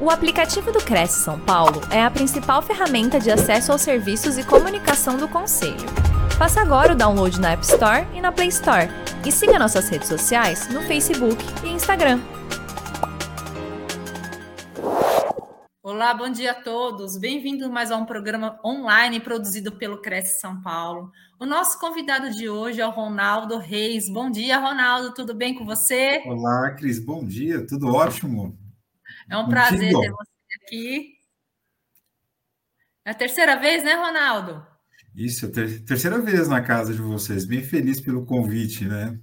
O aplicativo do Cresce São Paulo é a principal ferramenta de acesso aos serviços e comunicação do Conselho. Faça agora o download na App Store e na Play Store. E siga nossas redes sociais no Facebook e Instagram. Olá, bom dia a todos. Bem-vindo mais a um programa online produzido pelo Cresce São Paulo. O nosso convidado de hoje é o Ronaldo Reis. Bom dia, Ronaldo. Tudo bem com você? Olá, Cris. Bom dia. Tudo ótimo. É um prazer ter você aqui. É a terceira vez, né, Ronaldo? Isso, a ter terceira vez na casa de vocês. Bem feliz pelo convite, né?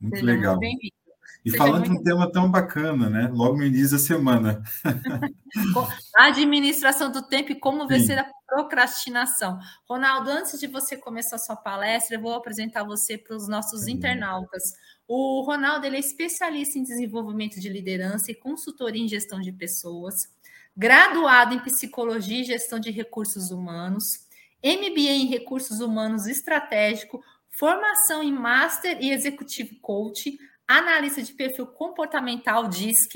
Muito Seja legal. Muito e Seja falando de um tema tão bacana, né? Logo no início da semana. a administração do tempo e como vencer a procrastinação. Ronaldo, antes de você começar a sua palestra, eu vou apresentar você para os nossos internautas. O Ronaldo é especialista em desenvolvimento de liderança e consultoria em gestão de pessoas, graduado em psicologia e gestão de recursos humanos, MBA em recursos humanos estratégico, formação em Master e Executive Coach, analista de perfil comportamental DISC,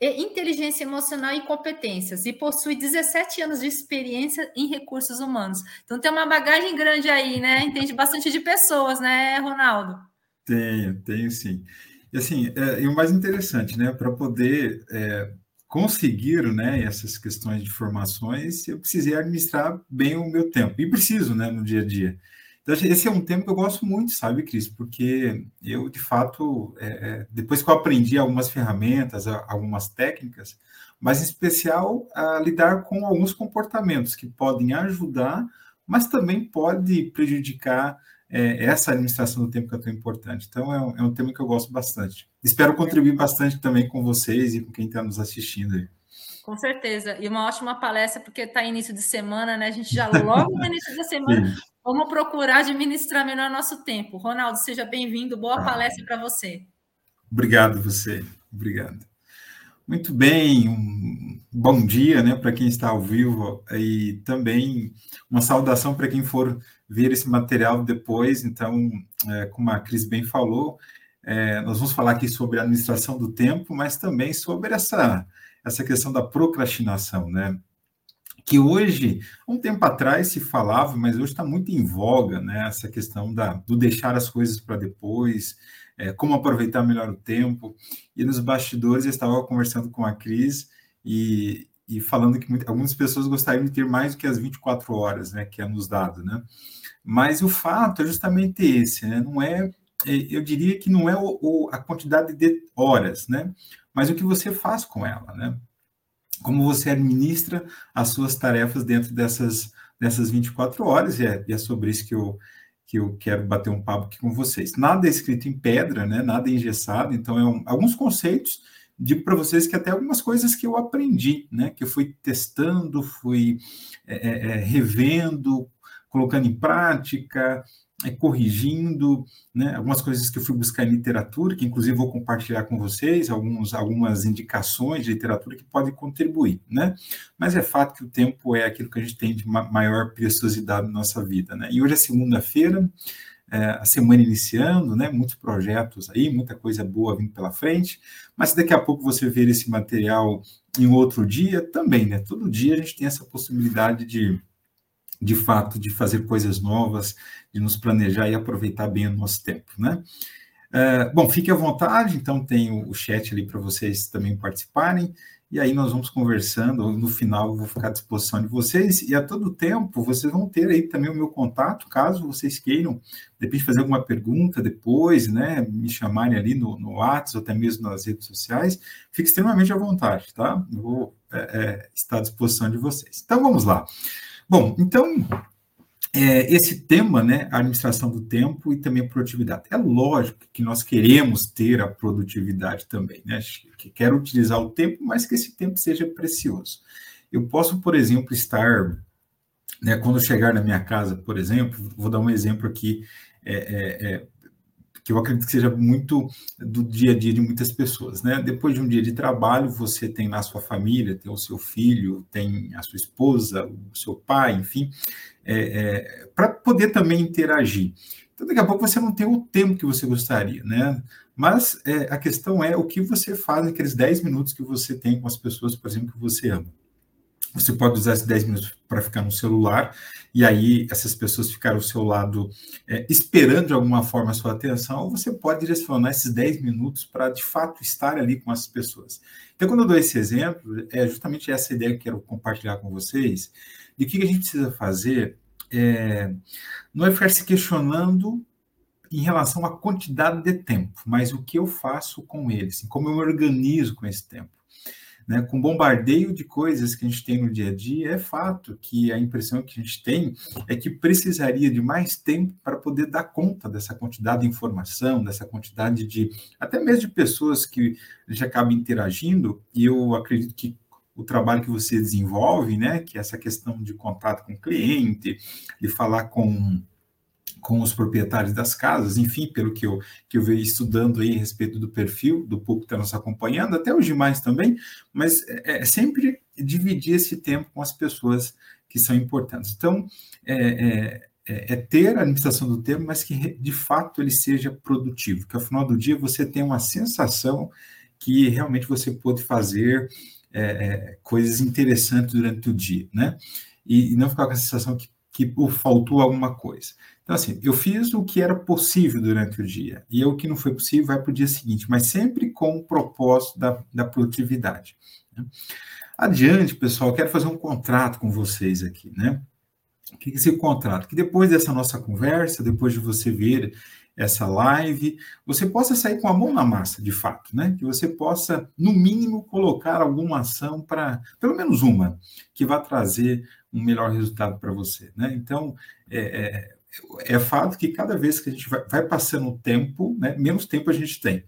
inteligência emocional e competências, e possui 17 anos de experiência em recursos humanos. Então tem uma bagagem grande aí, né? Entende bastante de pessoas, né, Ronaldo? Tenho, tenho sim. E assim, é, e o mais interessante, né, para poder é, conseguir, né, essas questões de formações, eu precisei administrar bem o meu tempo, e preciso, né, no dia a dia. Então, esse é um tema que eu gosto muito, sabe, Cris? Porque eu, de fato, é, é depois que eu aprendi algumas ferramentas, algumas técnicas, mas em especial a lidar com alguns comportamentos que podem ajudar, mas também pode prejudicar é, essa administração do tempo que é tão importante. Então, é um, é um, tema que eu gosto bastante. Espero contribuir bastante também com vocês e com quem está nos assistindo aí. Com certeza. E uma ótima palestra, porque está início de semana, né? A gente já logo no início da semana vamos procurar administrar melhor nosso tempo. Ronaldo, seja bem-vindo. Boa ah, palestra para você. Obrigado, você. Obrigado. Muito bem, um bom dia né, para quem está ao vivo e também uma saudação para quem for ver esse material depois. Então, é, como a Cris bem falou, é, nós vamos falar aqui sobre a administração do tempo, mas também sobre essa, essa questão da procrastinação, né? Que hoje, um tempo atrás se falava, mas hoje está muito em voga, né? Essa questão da, do deixar as coisas para depois, é, como aproveitar melhor o tempo. E nos bastidores eu estava conversando com a Cris e, e falando que algumas pessoas gostariam de ter mais do que as 24 horas, né? Que é nos dado, né? Mas o fato é justamente esse, né? Não é, é, eu diria que não é o, o, a quantidade de horas, né? Mas o que você faz com ela, né? Como você administra as suas tarefas dentro dessas, dessas 24 horas, e é, e é sobre isso que eu, que eu quero bater um papo aqui com vocês. Nada é escrito em pedra, né? Nada é engessado, então é um, alguns conceitos digo para vocês que até algumas coisas que eu aprendi, né, que eu fui testando, fui é, é, é revendo, colocando em prática, é, corrigindo, né? algumas coisas que eu fui buscar em literatura, que inclusive vou compartilhar com vocês, alguns, algumas indicações de literatura que podem contribuir, né? Mas é fato que o tempo é aquilo que a gente tem de maior preciosidade na nossa vida, né? E hoje é segunda-feira, é, a semana iniciando, né? Muitos projetos aí, muita coisa boa vindo pela frente, mas se daqui a pouco você ver esse material em outro dia, também, né? Todo dia a gente tem essa possibilidade de de fato, de fazer coisas novas, de nos planejar e aproveitar bem o nosso tempo, né? Uh, bom, fique à vontade, então tem o, o chat ali para vocês também participarem, e aí nós vamos conversando, no final eu vou ficar à disposição de vocês, e a todo tempo vocês vão ter aí também o meu contato, caso vocês queiram, de repente, fazer alguma pergunta depois, né, me chamarem ali no, no WhatsApp, ou até mesmo nas redes sociais, fique extremamente à vontade, tá? Eu vou é, é, estar à disposição de vocês. Então, vamos lá. Bom, então, é, esse tema, né, a administração do tempo e também a produtividade. É lógico que nós queremos ter a produtividade também, né? Que quero utilizar o tempo, mas que esse tempo seja precioso. Eu posso, por exemplo, estar, né, quando chegar na minha casa, por exemplo, vou dar um exemplo aqui, é, é, é que eu acredito que seja muito do dia a dia de muitas pessoas, né? Depois de um dia de trabalho, você tem lá a sua família, tem o seu filho, tem a sua esposa, o seu pai, enfim, é, é, para poder também interagir. Então, daqui a pouco você não tem o tempo que você gostaria, né? Mas é, a questão é o que você faz naqueles 10 minutos que você tem com as pessoas, por exemplo, que você ama. Você pode usar esses 10 minutos para ficar no celular, e aí essas pessoas ficaram ao seu lado é, esperando de alguma forma a sua atenção, ou você pode direcionar esses 10 minutos para de fato estar ali com as pessoas. Então, quando eu dou esse exemplo, é justamente essa ideia que eu quero compartilhar com vocês, de que a gente precisa fazer é, não é ficar se questionando em relação à quantidade de tempo, mas o que eu faço com ele, assim, como eu me organizo com esse tempo. Né, com bombardeio de coisas que a gente tem no dia a dia, é fato que a impressão que a gente tem é que precisaria de mais tempo para poder dar conta dessa quantidade de informação, dessa quantidade de, até mesmo de pessoas que a gente acaba interagindo, e eu acredito que o trabalho que você desenvolve, né, que é essa questão de contato com o cliente, de falar com com os proprietários das casas, enfim, pelo que eu, que eu venho estudando aí a respeito do perfil do público que está nos acompanhando, até os demais também, mas é, é, sempre dividir esse tempo com as pessoas que são importantes. Então, é, é, é, é ter a administração do tempo, mas que de fato ele seja produtivo, que ao final do dia você tenha uma sensação que realmente você pode fazer é, é, coisas interessantes durante o dia, né? E, e não ficar com a sensação que, que faltou alguma coisa. Então, assim, eu fiz o que era possível durante o dia, e o que não foi possível vai para o dia seguinte, mas sempre com o propósito da, da produtividade. Né? Adiante, pessoal, quero fazer um contrato com vocês aqui, né? O que é esse contrato? Que depois dessa nossa conversa, depois de você ver essa live, você possa sair com a mão na massa, de fato, né? Que você possa, no mínimo, colocar alguma ação para, pelo menos uma, que vá trazer um melhor resultado para você, né? Então, é, é, é fato que cada vez que a gente vai, vai passando o tempo, né, menos tempo a gente tem.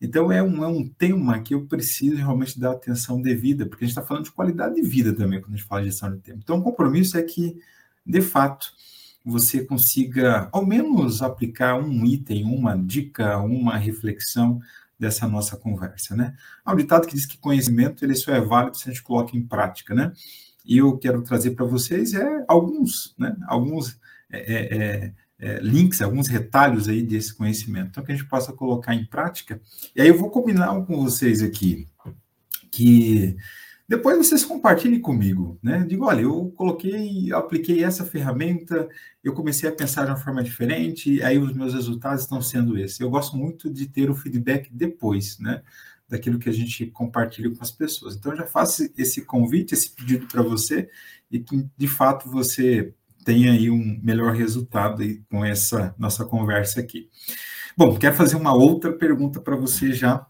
Então, é um, é um tema que eu preciso realmente dar atenção devida, porque a gente está falando de qualidade de vida também quando a gente fala de gestão de tempo. Então, o compromisso é que, de fato, você consiga, ao menos, aplicar um item, uma dica, uma reflexão dessa nossa conversa, né? Há um ditado que diz que conhecimento ele só é válido se a gente coloca em prática, né? E eu quero trazer para vocês é alguns, né? Alguns é, é, é, é, links, alguns retalhos aí desse conhecimento, então que a gente possa colocar em prática. E aí eu vou combinar com vocês aqui que depois vocês compartilhem comigo, né? Digo, olha, eu coloquei, apliquei essa ferramenta, eu comecei a pensar de uma forma diferente, aí os meus resultados estão sendo esses. Eu gosto muito de ter o feedback depois, né? Daquilo que a gente compartilha com as pessoas. Então, já faço esse convite, esse pedido para você, e que de fato você tenha aí um melhor resultado aí com essa nossa conversa aqui. Bom, quero fazer uma outra pergunta para você já.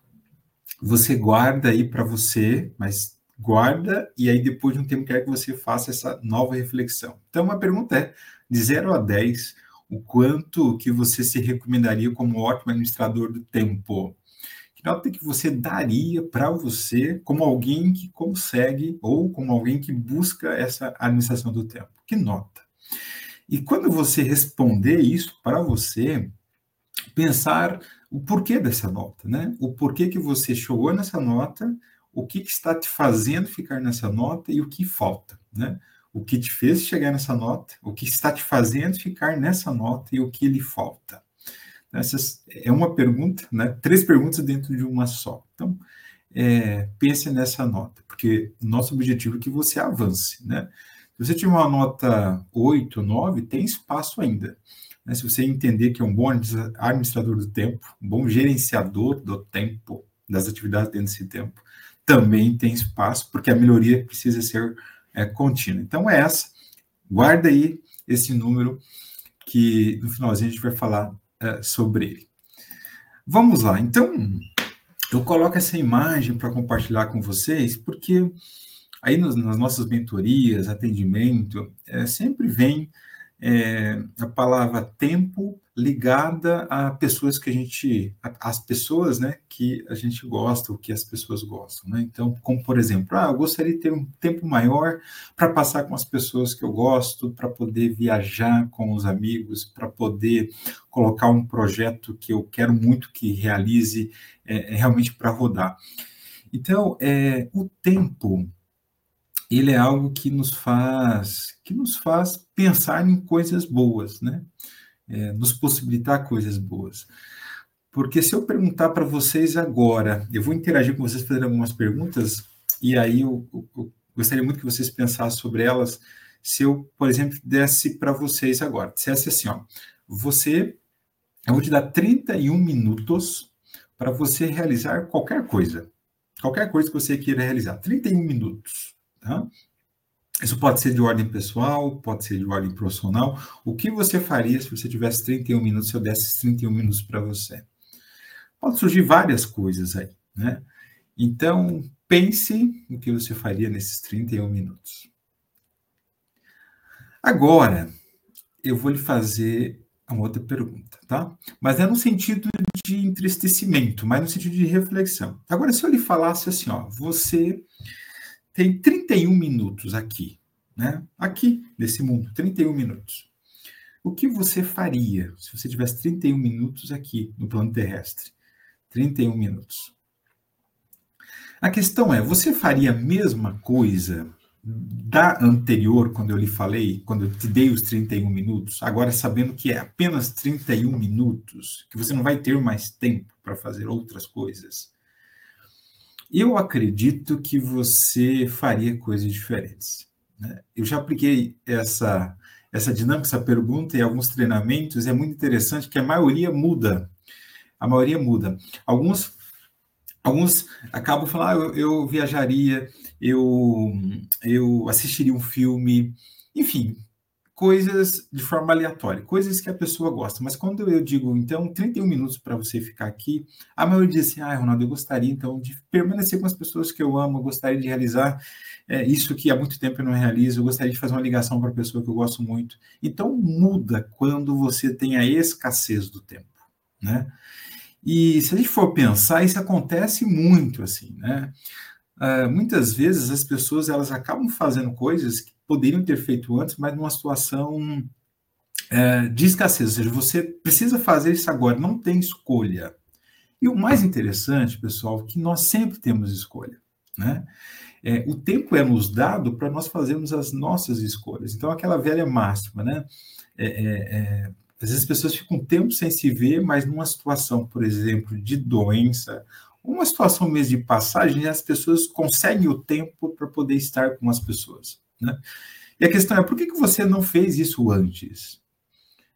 Você guarda aí para você, mas guarda e aí depois de um tempo quer que você faça essa nova reflexão. Então, a pergunta é, de 0 a 10, o quanto que você se recomendaria como ótimo administrador do tempo? Nota que você daria para você como alguém que consegue ou como alguém que busca essa administração do tempo? Que nota? E quando você responder isso para você, pensar o porquê dessa nota, né? O porquê que você chegou nessa nota, o que, que está te fazendo ficar nessa nota e o que falta, né? O que te fez chegar nessa nota, o que está te fazendo ficar nessa nota e o que lhe falta. É uma pergunta, né? Três perguntas dentro de uma só. Então, é, pense nessa nota, porque nosso objetivo é que você avance, né? Se você tiver uma nota 8, 9, tem espaço ainda. Né? Se você entender que é um bom administrador do tempo, um bom gerenciador do tempo, das atividades dentro desse tempo, também tem espaço, porque a melhoria precisa ser é, contínua. Então, é essa. Guarda aí esse número, que no finalzinho a gente vai falar é, sobre ele. Vamos lá. Então, eu coloco essa imagem para compartilhar com vocês, porque Aí nos, nas nossas mentorias, atendimento, é, sempre vem é, a palavra tempo ligada a pessoas que a gente, as pessoas, né, que a gente gosta, o que as pessoas gostam, né? Então, como por exemplo, ah, eu gostaria de ter um tempo maior para passar com as pessoas que eu gosto, para poder viajar com os amigos, para poder colocar um projeto que eu quero muito que realize é, é realmente para rodar. Então, é, o tempo ele é algo que nos faz que nos faz pensar em coisas boas, né? É, nos possibilitar coisas boas. Porque se eu perguntar para vocês agora, eu vou interagir com vocês fazendo algumas perguntas, e aí eu, eu, eu gostaria muito que vocês pensassem sobre elas. Se eu, por exemplo, desse para vocês agora, dissesse assim, ó, você, eu vou te dar 31 minutos para você realizar qualquer coisa. Qualquer coisa que você queira realizar. 31 minutos. Tá? Isso pode ser de ordem pessoal, pode ser de ordem profissional. O que você faria se você tivesse 31 minutos, se eu desse 31 minutos para você? Pode surgir várias coisas aí, né? Então, pense no que você faria nesses 31 minutos. Agora, eu vou lhe fazer uma outra pergunta, tá? Mas é no sentido de entristecimento, mas no sentido de reflexão. Agora, se eu lhe falasse assim, ó, você tem 31 minutos aqui, né? Aqui, nesse mundo, 31 minutos. O que você faria se você tivesse 31 minutos aqui no plano terrestre? 31 minutos. A questão é, você faria a mesma coisa da anterior, quando eu lhe falei, quando eu te dei os 31 minutos, agora sabendo que é apenas 31 minutos, que você não vai ter mais tempo para fazer outras coisas, eu acredito que você faria coisas diferentes. Né? Eu já apliquei essa, essa dinâmica, essa pergunta em alguns treinamentos, é muito interessante que a maioria muda. A maioria muda. Alguns Alguns acabam falando, ah, eu, eu, viajaria, eu, eu assistiria um filme, enfim, coisas de forma aleatória, coisas que a pessoa gosta. Mas quando eu digo, então, 31 minutos para você ficar aqui, a maioria diz assim, ah, Ronaldo, eu gostaria, então, de permanecer com as pessoas que eu amo, eu gostaria de realizar é, isso que há muito tempo eu não realizo, eu gostaria de fazer uma ligação para a pessoa que eu gosto muito. Então, muda quando você tem a escassez do tempo, né? E se a gente for pensar, isso acontece muito, assim, né? Uh, muitas vezes as pessoas elas acabam fazendo coisas que poderiam ter feito antes, mas numa situação uh, de escassez, ou seja, você precisa fazer isso agora, não tem escolha. E o mais interessante, pessoal, é que nós sempre temos escolha, né? É, o tempo é nos dado para nós fazermos as nossas escolhas. Então, aquela velha máxima, né? É, é, é às vezes as pessoas ficam um tempo sem se ver, mas numa situação, por exemplo, de doença, uma situação mesmo de passagem, as pessoas conseguem o tempo para poder estar com as pessoas. Né? E a questão é, por que, que você não fez isso antes?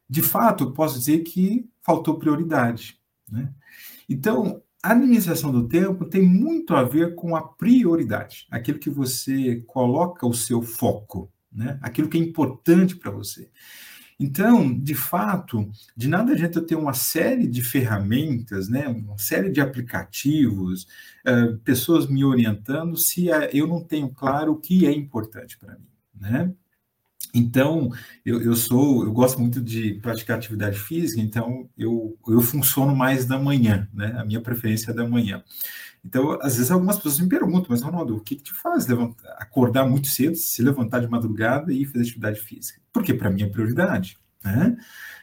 De fato, posso dizer que faltou prioridade. Né? Então, a administração do tempo tem muito a ver com a prioridade, aquilo que você coloca o seu foco, né? aquilo que é importante para você. Então, de fato, de nada adianta eu ter uma série de ferramentas, né, uma série de aplicativos, uh, pessoas me orientando, se uh, eu não tenho claro o que é importante para mim, né? Então, eu, eu, sou, eu gosto muito de praticar atividade física, então eu, eu funciono mais da manhã, né? A minha preferência é da manhã. Então, às vezes algumas pessoas me perguntam, mas Ronaldo, o que, que te faz levantar, acordar muito cedo, se levantar de madrugada e fazer atividade física? Porque para mim é prioridade, né?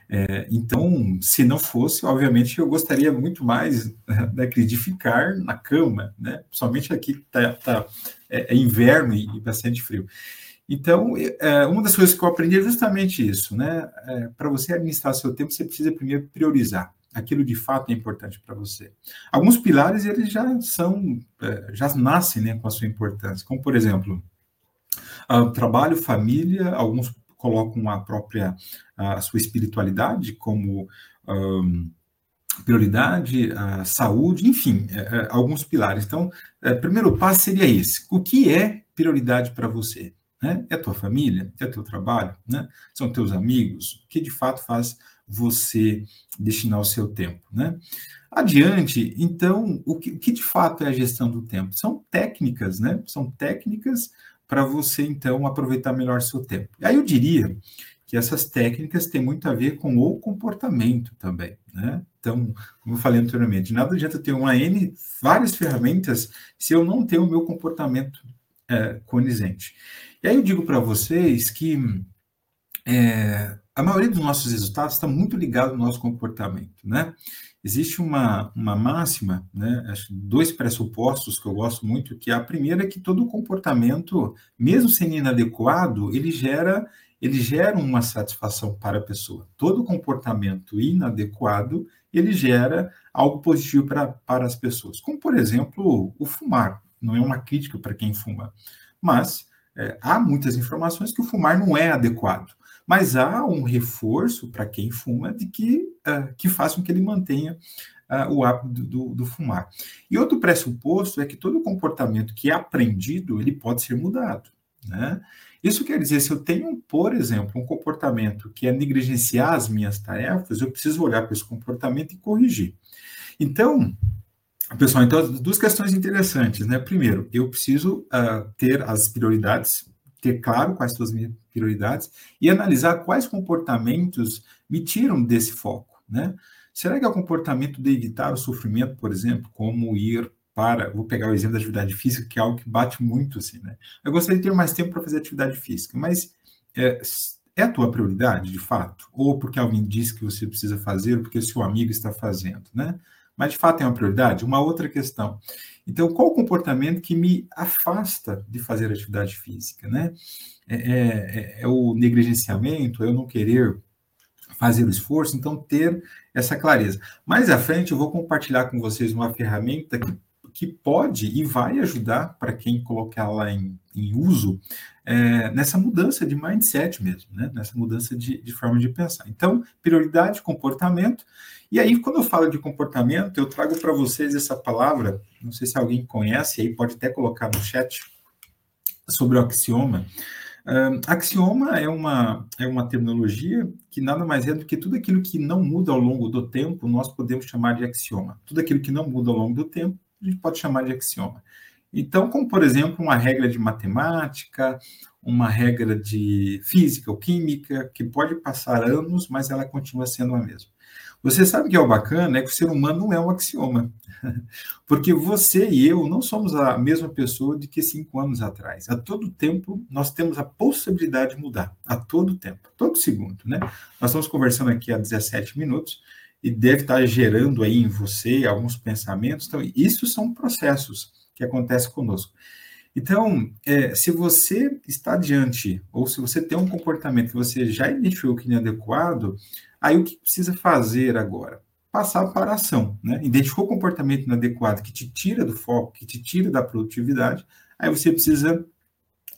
É, então, se não fosse, obviamente, eu gostaria muito mais né, de ficar na cama, né? Somente aqui tá, tá é, é, inverno e, e, bastante frio. Então, é, uma das coisas que eu aprendi é justamente isso, né? É, para você administrar seu tempo, você precisa primeiro priorizar aquilo de fato é importante para você. Alguns pilares eles já são, é, já nascem né, com a sua importância, como por exemplo, trabalho, família, alguns colocam a própria a sua espiritualidade como um, prioridade, a saúde, enfim, é, é, alguns pilares. Então, é, primeiro passo seria esse: o que é prioridade para você? Né? É a tua família? É o teu trabalho? Né? São teus amigos? O que de fato faz você destinar o seu tempo, né? Adiante, então, o que, o que de fato é a gestão do tempo? São técnicas, né? São técnicas para você, então, aproveitar melhor seu tempo. Aí eu diria que essas técnicas têm muito a ver com o comportamento também, né? Então, como eu falei anteriormente, nada adianta ter uma N, várias ferramentas, se eu não tenho o meu comportamento é, conizente. E aí eu digo para vocês que é, a maioria dos nossos resultados está muito ligado ao nosso comportamento, né? Existe uma, uma máxima, né? Dois pressupostos que eu gosto muito, que a primeira é que todo comportamento, mesmo sendo inadequado, ele gera ele gera uma satisfação para a pessoa. Todo comportamento inadequado, ele gera algo positivo pra, para as pessoas. Como, por exemplo, o fumar. Não é uma crítica para quem fuma, mas é, há muitas informações que o fumar não é adequado. Mas há um reforço para quem fuma de que, uh, que faz com que ele mantenha uh, o hábito do, do, fumar. E outro pressuposto é que todo comportamento que é aprendido, ele pode ser mudado. Né? Isso quer dizer, se eu tenho, por exemplo, um comportamento que é negligenciar as minhas tarefas, eu preciso olhar para esse comportamento e corrigir. Então, pessoal, então, duas questões interessantes, né? Primeiro, eu preciso uh, ter as prioridades, ter claro quais são as minhas prioridades e analisar quais comportamentos me tiram desse foco, né? Será que é o comportamento de evitar o sofrimento, por exemplo, como ir para, vou pegar o exemplo da atividade física, que é algo que bate muito assim, né? Eu gostaria de ter mais tempo para fazer atividade física, mas é, é, a tua prioridade, de fato? Ou porque alguém disse que você precisa fazer, ou porque seu amigo está fazendo, né? Mas de fato é uma prioridade? Uma outra questão. Então, qual o comportamento que me afasta de fazer atividade física, né? É, é, é, é o negligenciamento, é eu não querer fazer o esforço, então ter essa clareza. Mais à frente eu vou compartilhar com vocês uma ferramenta que que pode e vai ajudar para quem colocá-la em, em uso é, nessa mudança de mindset mesmo, né? nessa mudança de, de forma de pensar. Então, prioridade, comportamento. E aí, quando eu falo de comportamento, eu trago para vocês essa palavra, não sei se alguém conhece, aí pode até colocar no chat, sobre o axioma. Uh, axioma é uma, é uma terminologia que nada mais é do que tudo aquilo que não muda ao longo do tempo, nós podemos chamar de axioma. Tudo aquilo que não muda ao longo do tempo, a gente pode chamar de axioma. Então, como por exemplo, uma regra de matemática, uma regra de física ou química, que pode passar anos, mas ela continua sendo a mesma. Você sabe que é o bacana é que o ser humano não é um axioma, porque você e eu não somos a mesma pessoa de que cinco anos atrás. A todo tempo nós temos a possibilidade de mudar, a todo tempo, todo segundo, né? Nós estamos conversando aqui há 17 minutos e deve estar gerando aí em você alguns pensamentos. Então, isso são processos que acontecem conosco. Então, é, se você está diante, ou se você tem um comportamento que você já identificou que é inadequado, aí o que precisa fazer agora? Passar para a ação, né? Identificou o comportamento inadequado que te tira do foco, que te tira da produtividade, aí você precisa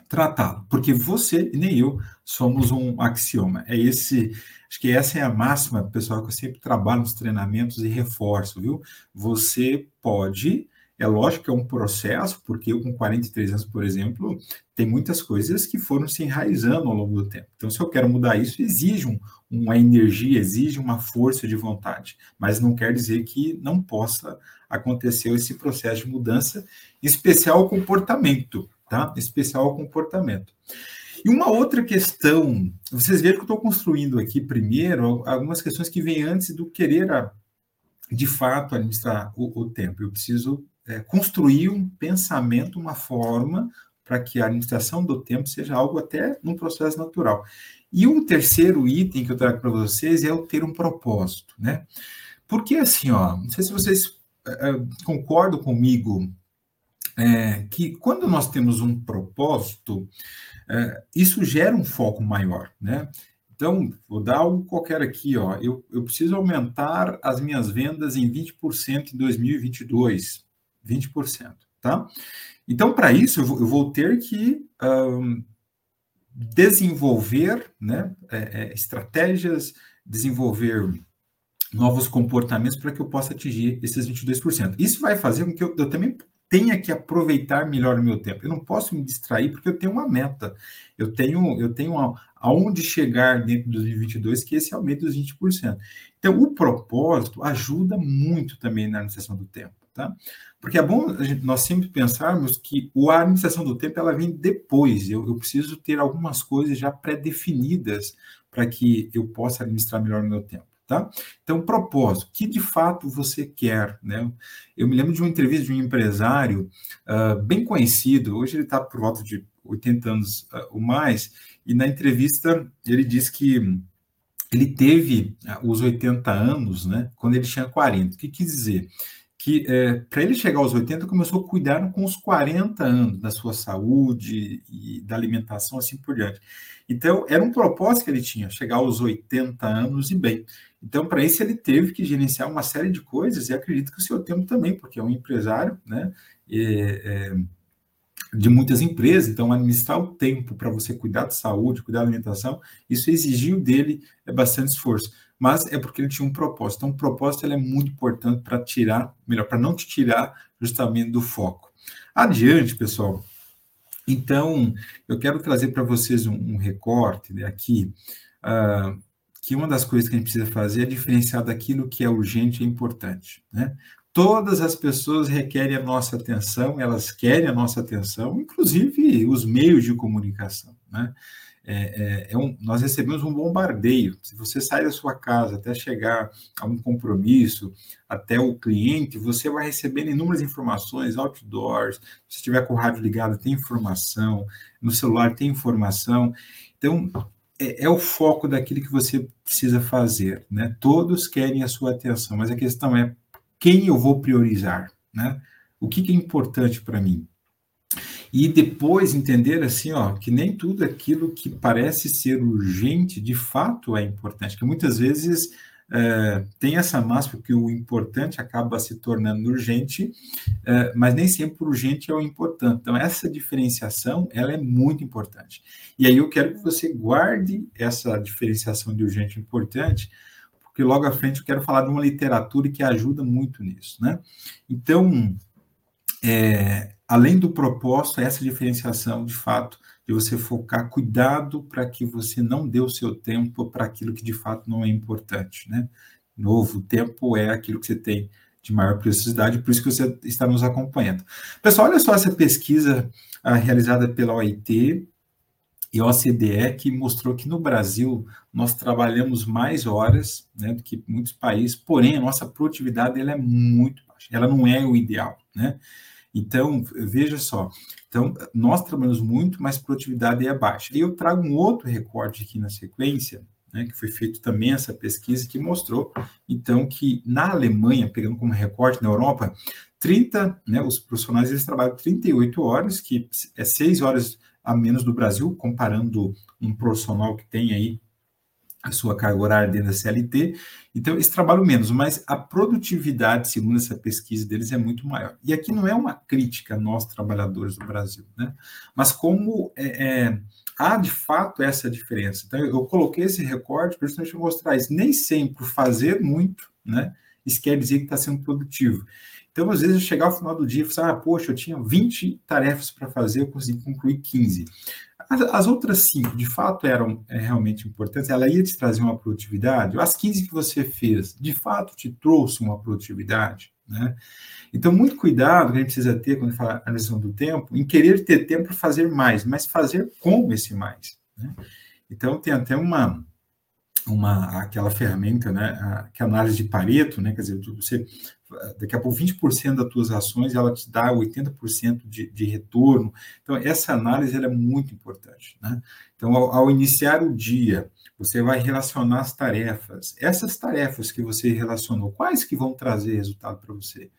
tratá-lo, porque você e nem eu somos um axioma. É esse, acho que essa é a máxima, pessoal, que eu sempre trabalho nos treinamentos e reforço, viu? Você pode, é lógico que é um processo, porque eu com 43 anos, por exemplo, tem muitas coisas que foram se enraizando ao longo do tempo. Então, se eu quero mudar isso, exige um, uma energia, exige uma força de vontade, mas não quer dizer que não possa acontecer esse processo de mudança, em especial o comportamento tá? Especial ao comportamento. E uma outra questão, vocês vejam que eu estou construindo aqui primeiro algumas questões que vêm antes do querer, a, de fato, administrar o, o tempo. Eu preciso é, construir um pensamento, uma forma para que a administração do tempo seja algo até num processo natural. E o terceiro item que eu trago para vocês é o ter um propósito, né? Porque assim, ó, não sei se vocês é, é concordam comigo é, que quando nós temos um propósito, é, isso gera um foco maior, né? Então, vou dar algo qualquer aqui, ó. Eu, eu preciso aumentar as minhas vendas em 20% em 2022. 20%, tá? Então, para isso, eu vou, eu vou, ter que um, desenvolver né, é, é, estratégias, desenvolver novos comportamentos para que eu possa atingir esses 22%. Isso vai fazer com que eu, eu também tenha que aproveitar melhor o meu tempo. Eu não posso me distrair porque eu tenho uma meta. Eu tenho, eu tenho a, aonde chegar dentro de 2022, que esse aumento dos 20%. Então, o propósito ajuda muito também na administração do tempo, tá? Porque é bom gente, nós sempre pensarmos que a administração do tempo ela vem depois. Eu, eu preciso ter algumas coisas já pré-definidas para que eu possa administrar melhor o meu tempo. Tá? Então, propósito, que de fato você quer, né? Eu me lembro de uma entrevista de um empresário uh, bem conhecido, hoje ele está por volta de 80 anos uh, ou mais, e na entrevista ele diz que ele teve uh, os 80 anos, né, quando ele tinha 40. O que quis dizer? Que é, para ele chegar aos 80 começou a cuidar com os 40 anos da sua saúde e da alimentação assim por diante. Então era um propósito que ele tinha, chegar aos 80 anos e bem. Então para isso ele teve que gerenciar uma série de coisas e acredito que o seu tempo também, porque é um empresário, né? É, de muitas empresas, então administrar o tempo para você cuidar de saúde, cuidar da alimentação, isso exigiu dele é bastante esforço mas é porque ele tinha um propósito. Então, o propósito é muito importante para tirar, melhor, para não te tirar justamente do foco. Adiante, pessoal. Então, eu quero trazer para vocês um, um recorte né, aqui, uh, que uma das coisas que a gente precisa fazer é diferenciar daquilo que é urgente e importante. Né? Todas as pessoas requerem a nossa atenção, elas querem a nossa atenção, inclusive os meios de comunicação. Né? É, é, é um, nós recebemos um bombardeio. Se você sai da sua casa até chegar a um compromisso, até o cliente, você vai recebendo inúmeras informações, outdoors, se estiver com o rádio ligado, tem informação, no celular tem informação. Então, é, é, o foco daquilo que você precisa fazer, né? Todos querem a sua atenção, mas a questão é quem eu vou priorizar, né? O que, que é importante para mim? E depois entender assim, ó, que nem tudo aquilo que parece ser urgente, de fato é importante, que muitas vezes é, tem essa máxima que o importante acaba se tornando urgente, é, mas nem sempre urgente é o importante. Então, essa diferenciação, ela é muito importante. E aí eu quero que você guarde essa diferenciação de urgente e importante, porque logo à frente eu quero falar de uma literatura que ajuda muito nisso, né? Então, é, além do propósito, essa diferenciação, de fato, de você focar cuidado para que você não dê o seu tempo para aquilo que de fato não é importante, né? Novo, tempo é aquilo que você tem de maior preciosidade, por isso que você está nos acompanhando. Pessoal, olha só essa pesquisa ah, realizada pela OIT e OCDE, que mostrou que no Brasil nós trabalhamos mais horas né, do que muitos países, porém a nossa produtividade ela é muito baixa, ela não é o ideal, né? Então, veja só, então, nós trabalhamos muito, mas produtividade é baixa. E eu trago um outro recorte aqui na sequência, né, que foi feito também essa pesquisa, que mostrou, então, que na Alemanha, pegando como recorte na Europa, 30, né, os profissionais eles trabalham 38 horas, que é 6 horas a menos do Brasil, comparando um profissional que tem aí a sua carga horária dentro da CLT, então eles trabalham menos, mas a produtividade, segundo essa pesquisa deles, é muito maior. E aqui não é uma crítica a nós, trabalhadores do Brasil, né? mas como é, é, há de fato essa diferença. Então eu coloquei esse recorte para justamente mostrar isso. Nem sempre fazer muito, né? Isso quer dizer que está sendo produtivo. Então, às vezes, eu chegar ao final do dia e falar, ah, poxa, eu tinha 20 tarefas para fazer, eu consegui concluir 15. As, as outras cinco, de fato, eram é, realmente importantes, ela ia te trazer uma produtividade. As 15 que você fez, de fato, te trouxe uma produtividade. Né? Então, muito cuidado que a gente precisa ter quando fala a lição do tempo, em querer ter tempo para fazer mais, mas fazer como esse mais. Né? Então, tem até uma, uma aquela ferramenta, né, a, que é a análise de Pareto, né, quer dizer, você daqui a pouco 20% das tuas ações ela te dá 80% de, de retorno. Então, essa análise é muito importante. Né? Então, ao, ao, iniciar o dia, você vai relacionar as tarefas. Essas tarefas que você relacionou, quais que vão trazer resultado para você?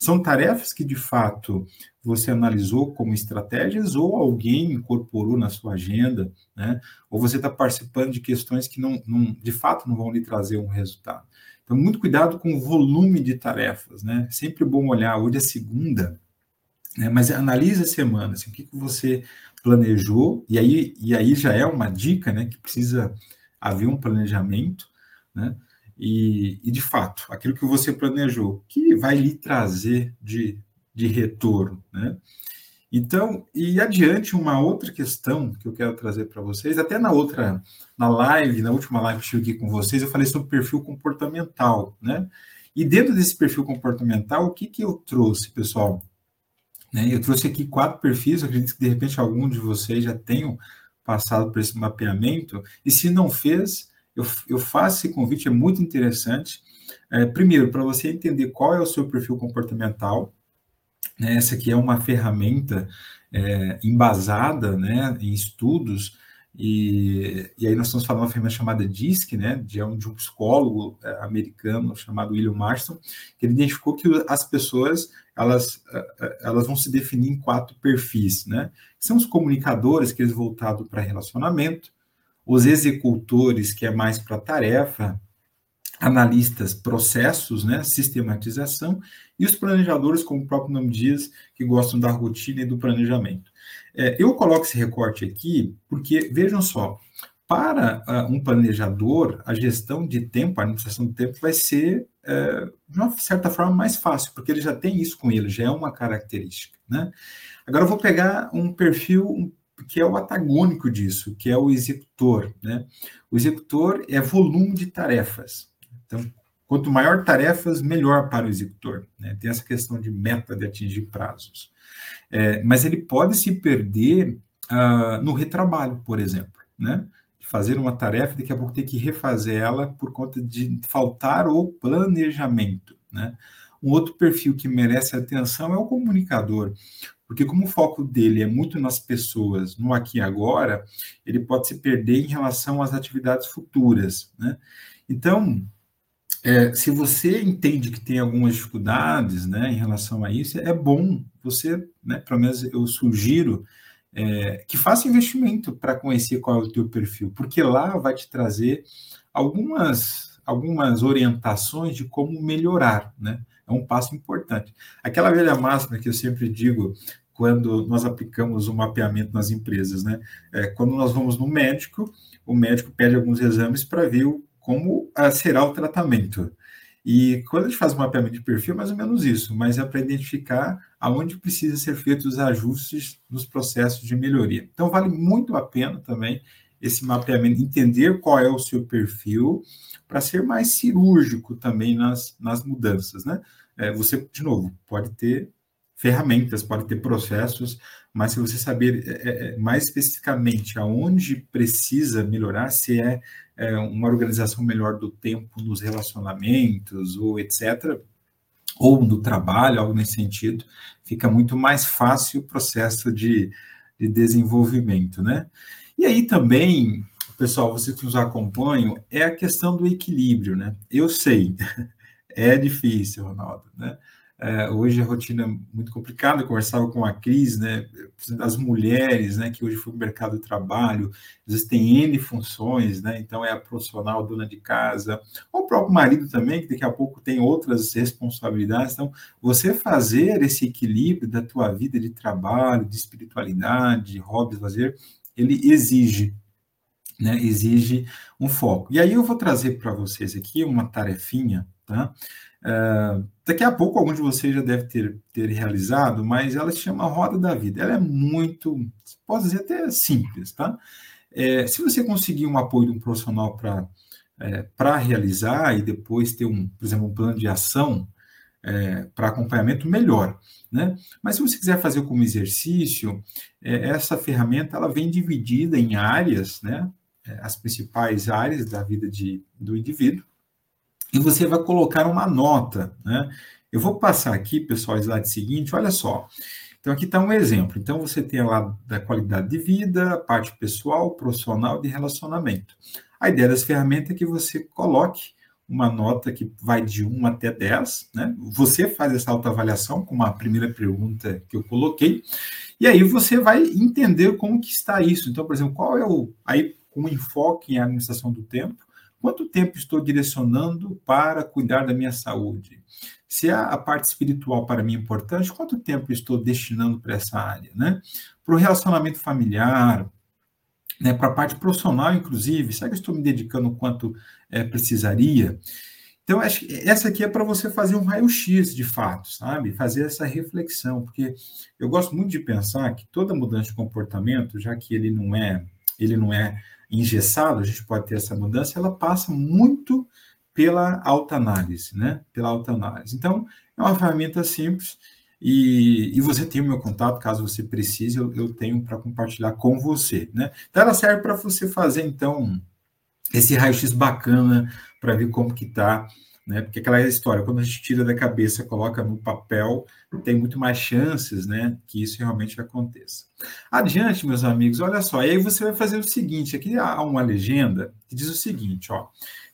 São tarefas que, de fato, você analisou como estratégias ou alguém incorporou na sua agenda, né? ou você está participando de questões que, não, não, de fato, não vão lhe trazer um resultado. Então, muito cuidado com o volume de tarefas, né? Sempre bom olhar, hoje é segunda, né? mas analise a semana, assim, o que, que você planejou, e aí, e aí já é uma dica, né? Que precisa haver um planejamento, né? E, e de fato, aquilo que você planejou, que vai lhe trazer de, de retorno, né? Então, e adiante, uma outra questão que eu quero trazer para vocês, até na outra, na live, na última live que eu estive com vocês, eu falei sobre perfil comportamental, né? E dentro desse perfil comportamental, o que, que eu trouxe, pessoal? Né? Eu trouxe aqui quatro perfis, acredito que de repente algum de vocês já tenham passado por esse mapeamento, e se não fez, eu, eu faço esse convite, é muito interessante. É, primeiro, para você entender qual é o seu perfil comportamental, né? Essa aqui é uma ferramenta é, embasada né, em estudos E, e aí nós estamos falando de uma ferramenta chamada DISC, né, de um, de um psicólogo é, americano chamado William Marston, que ele identificou que as pessoas elas, é, é, elas vão se definir em quatro perfis, né? São os comunicadores, que eles voltados para relacionamento, os executores, que é mais para tarefa, analistas, processos, né, sistematização, e os planejadores, como o próprio nome diz, que gostam da rotina e do planejamento. É, eu coloco esse recorte aqui porque, vejam só, para uh, um planejador, a gestão de tempo, a administração do tempo vai ser, uh, de uma certa forma, mais fácil, porque ele já tem isso com ele, já é uma característica. Né? Agora eu vou pegar um perfil que é o antagônico disso, que é o executor. Né? O executor é volume de tarefas. Então, quanto maior tarefas, melhor para o executor. Né? Tem essa questão de meta de atingir prazos. É, mas ele pode se perder uh, no retrabalho, por exemplo, né? Fazer uma tarefa daqui a pouco ter que refazer ela por conta de faltar o planejamento, né? Um outro perfil que merece atenção é o comunicador, porque como o foco dele é muito nas pessoas, no aqui e agora, ele pode se perder em relação às atividades futuras, né? Então, é, se você entende que tem algumas dificuldades né, em relação a isso, é bom você, né, pelo menos eu sugiro, é, que faça investimento para conhecer qual é o teu perfil, porque lá vai te trazer algumas, algumas orientações de como melhorar, né? É um passo importante. Aquela velha máxima que eu sempre digo quando nós aplicamos o mapeamento nas empresas, né? É, quando nós vamos no médico, o médico pede alguns exames para ver como uh, será o tratamento. E quando a gente faz o mapeamento de perfil, é mais ou menos isso, mas é para identificar aonde precisa ser feitos os ajustes nos processos de melhoria. Então, vale muito a pena também esse mapeamento, entender qual é o seu perfil, para ser mais cirúrgico também nas, nas mudanças, né? É, você, de novo, pode ter ferramentas, pode ter processos, mas se você saber é, é, é, mais especificamente aonde precisa melhorar, se é, é, uma organização melhor do tempo nos relacionamentos ou etc., ou no trabalho, algo nesse sentido, fica muito mais fácil o processo de, de desenvolvimento, né? E aí também, pessoal, vocês que nos acompanham, é a questão do equilíbrio, né? Eu sei, é difícil, Ronaldo, né? É, hoje a rotina é muito complicada, eu conversava com a Cris, né, as mulheres, né, que hoje foi o mercado do trabalho, às vezes tem N funções, né, então é a profissional, dona de casa, ou o próprio marido também, que daqui a pouco tem outras responsabilidades, então você fazer esse equilíbrio da tua vida de trabalho, de espiritualidade, de hobbies, lazer, ele exige, né, exige um foco. E aí eu vou trazer para vocês aqui uma tarefinha, tá, Uh, daqui a pouco alguns de vocês já devem ter, ter realizado, mas ela se chama Roda da Vida. Ela é muito, pode dizer até simples, tá? É, se você conseguir um apoio de um profissional para é, para realizar e depois ter um, por exemplo, um plano de ação é, para acompanhamento, melhor, né? Mas se você quiser fazer como exercício, é, essa ferramenta ela vem dividida em áreas, né? É, as principais áreas da vida de, do indivíduo e você vai colocar uma nota, né? Eu vou passar aqui, pessoal, o slide seguinte, olha só. Então, aqui está um exemplo. Então, você tem lá da qualidade de vida, parte pessoal, profissional de relacionamento. A ideia dessa ferramenta é que você coloque uma nota que vai de 1 até 10, né? Você faz essa autoavaliação com uma primeira pergunta que eu coloquei, e aí você vai entender como que está isso. Então, por exemplo, qual é o... Aí, com enfoque em administração do tempo, Quanto tempo estou direcionando para cuidar da minha saúde? Se a, a parte espiritual para mim é importante, quanto tempo estou destinando para essa área, né? Para o relacionamento familiar, né, para a parte profissional, inclusive, será que estou me dedicando o quanto é, precisaria? Então, acho que essa aqui é para você fazer um raio-x de fato, sabe? Fazer essa reflexão, porque eu gosto muito de pensar que toda mudança de comportamento, já que ele não é, ele não é engessado, a gente pode ter essa mudança, ela passa muito pela autoanálise, né? Pela autoanálise. Então, é uma ferramenta simples e, e você tem o meu contato, caso você precise, eu, eu tenho para compartilhar com você, né? Então, ela serve para você fazer, então, esse raio-x bacana para ver como que está né? Porque aquela história, quando a gente tira da cabeça, coloca no papel, tem muito mais chances, né, que isso realmente aconteça. Adiante, meus amigos, olha só, e aí você vai fazer o seguinte, aqui há uma legenda que diz o seguinte, ó.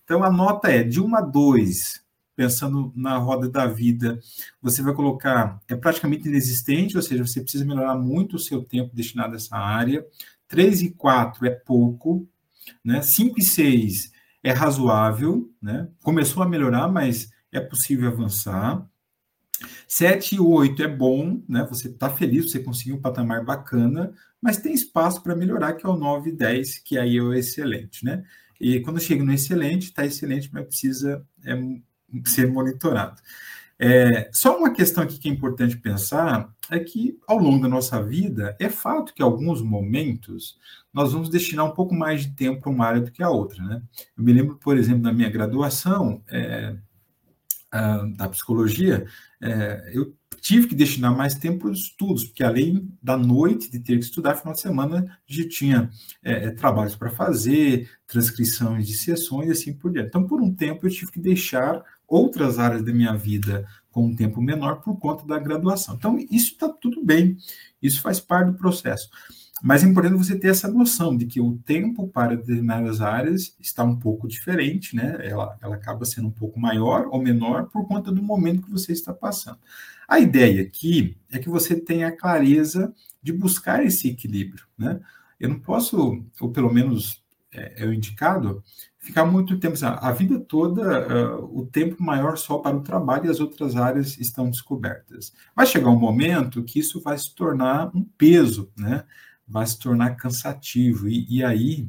Então a nota é de 1 a 2, pensando na roda da vida, você vai colocar, é praticamente inexistente, ou seja, você precisa melhorar muito o seu tempo destinado a essa área. 3 e 4 é pouco, né? 5 e 6 é razoável, né? Começou a melhorar, mas é possível avançar. 7 e 8 é bom, né? Você está feliz, você conseguiu um patamar bacana, mas tem espaço para melhorar, que é o 9 e 10, que aí é o excelente, né? E quando chega no excelente, está excelente, mas precisa é, ser monitorado. É, só uma questão aqui que é importante pensar é que, ao longo da nossa vida, é fato que, alguns momentos, nós vamos destinar um pouco mais de tempo para uma área do que a outra. Né? Eu me lembro, por exemplo, da minha graduação é, a, da psicologia, é, eu tive que destinar mais tempo para os estudos, porque além da noite de ter que estudar, final de semana gente tinha é, é trabalhos para fazer, transcrições de sessões e assim por diante. Então, por um tempo, eu tive que deixar outras áreas da minha vida com um tempo menor por conta da graduação. Então, isso está tudo bem, isso faz parte do processo. Mas é importante você ter essa noção de que o tempo para determinadas áreas está um pouco diferente, né? Ela, ela acaba sendo um pouco maior ou menor por conta do momento que você está passando. A ideia aqui é que você tenha a clareza de buscar esse equilíbrio, né? Eu não posso, ou pelo menos é, é o indicado, ficar muito tempo, assim, a vida toda, uh, o tempo maior só para o trabalho e as outras áreas estão descobertas. Vai chegar um momento que isso vai se tornar um peso, né? Vai se tornar cansativo, e, e aí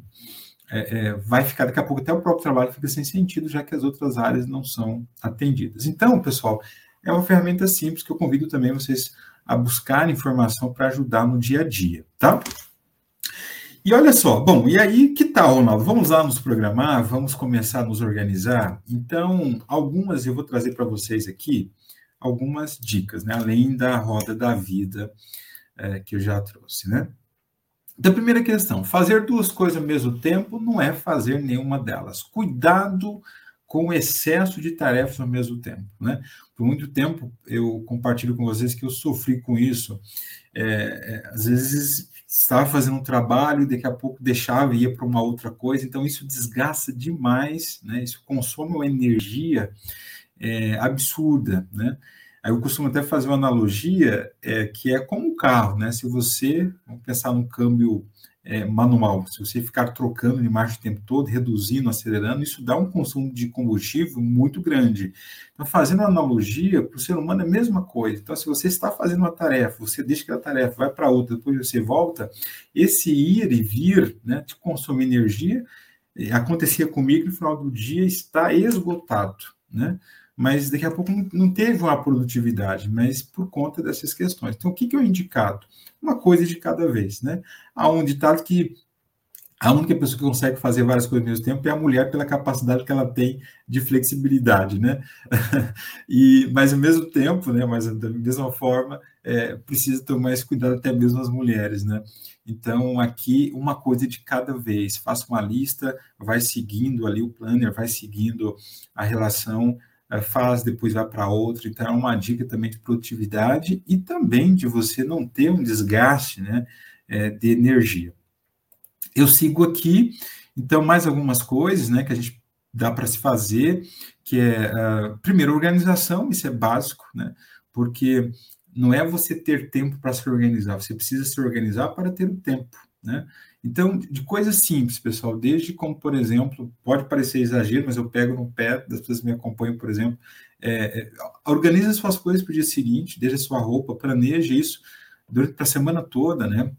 é, é, vai ficar, daqui a pouco, até o próprio trabalho fica sem sentido, já que as outras áreas não são atendidas. Então, pessoal, é uma ferramenta simples que eu convido também vocês a buscar informação para ajudar no dia a dia, tá? E olha só, bom, e aí que tal, Ronaldo? Vamos lá nos programar, vamos começar a nos organizar? Então, algumas eu vou trazer para vocês aqui, algumas dicas, né? Além da roda da vida é, que eu já trouxe, né? Então, primeira questão: fazer duas coisas ao mesmo tempo não é fazer nenhuma delas. Cuidado com o excesso de tarefas ao mesmo tempo, né? Por muito tempo eu compartilho com vocês que eu sofri com isso. É, é, às vezes estava fazendo um trabalho e daqui a pouco deixava e ia para uma outra coisa, então isso desgasta demais, né? Isso consome uma energia é, absurda, né? Aí eu costumo até fazer uma analogia é, que é como um carro, né? Se você, vamos pensar num câmbio é, manual, se você ficar trocando de marcha o tempo todo, reduzindo, acelerando, isso dá um consumo de combustível muito grande. Então, fazendo analogia, para o ser humano é a mesma coisa. Então, se você está fazendo uma tarefa, você deixa aquela tarefa, vai para outra, depois você volta, esse ir e vir, né, te consome energia. Acontecia comigo no final do dia está esgotado, né? Mas daqui a pouco não teve uma produtividade, mas por conta dessas questões. Então, o que, que é o indicado? Uma coisa de cada vez, né? Há um ditado que a única pessoa que consegue fazer várias coisas ao mesmo tempo é a mulher pela capacidade que ela tem de flexibilidade, né? e, mas ao mesmo tempo, né? Mas da mesma forma, é, precisa tomar esse cuidado até mesmo as mulheres, né? Então, aqui, uma coisa de cada vez. Faça uma lista, vai seguindo ali o planner, vai seguindo a relação faz, depois vai para outra. Então, é uma dica também de produtividade e também de você não ter um desgaste né, é, de energia. Eu sigo aqui, então, mais algumas coisas né, que a gente dá para se fazer, que é, uh, primeiro, organização, isso é básico, né, porque não é você ter tempo para se organizar, você precisa se organizar para ter o tempo. Né? Então, de coisas simples, pessoal, desde como, por exemplo, pode parecer exagero, mas eu pego no pé das pessoas que me acompanham, por exemplo, é, é, organize as suas coisas para o dia seguinte, deixe a sua roupa, planeje isso durante a semana toda, né?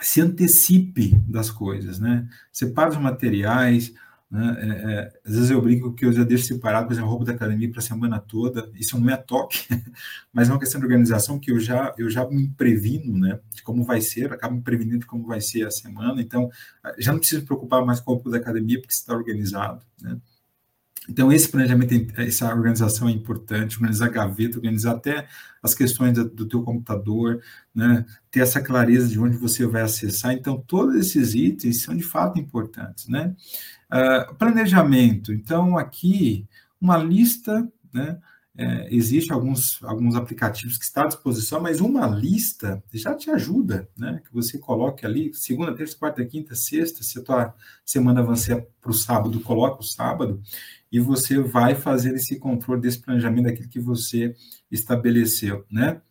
Se antecipe das coisas, né? Separe os materiais, né? É, é, às vezes eu brinco que eu já deixo separado, por exemplo, roupa da academia para a semana toda. Isso não é toque, mas é uma questão de organização que eu já, eu já me previno né, de como vai ser, acabo me prevenindo de como vai ser a semana. Então, já não preciso me preocupar mais com a roupa da academia, porque está organizado. Né? Então, esse planejamento, essa organização é importante, organizar a gaveta, organizar até as questões do teu computador, né? ter essa clareza de onde você vai acessar. Então, todos esses itens são de fato importantes. Né? Uh, planejamento. Então, aqui, uma lista, né? É, existe alguns, alguns aplicativos que estão à disposição, mas uma lista já te ajuda, né? Que você coloque ali, segunda, terça, quarta, quinta, sexta, se a tua semana avançar para o sábado, coloca o sábado, e você vai fazer esse controle desse planejamento daquilo que você estabeleceu, né?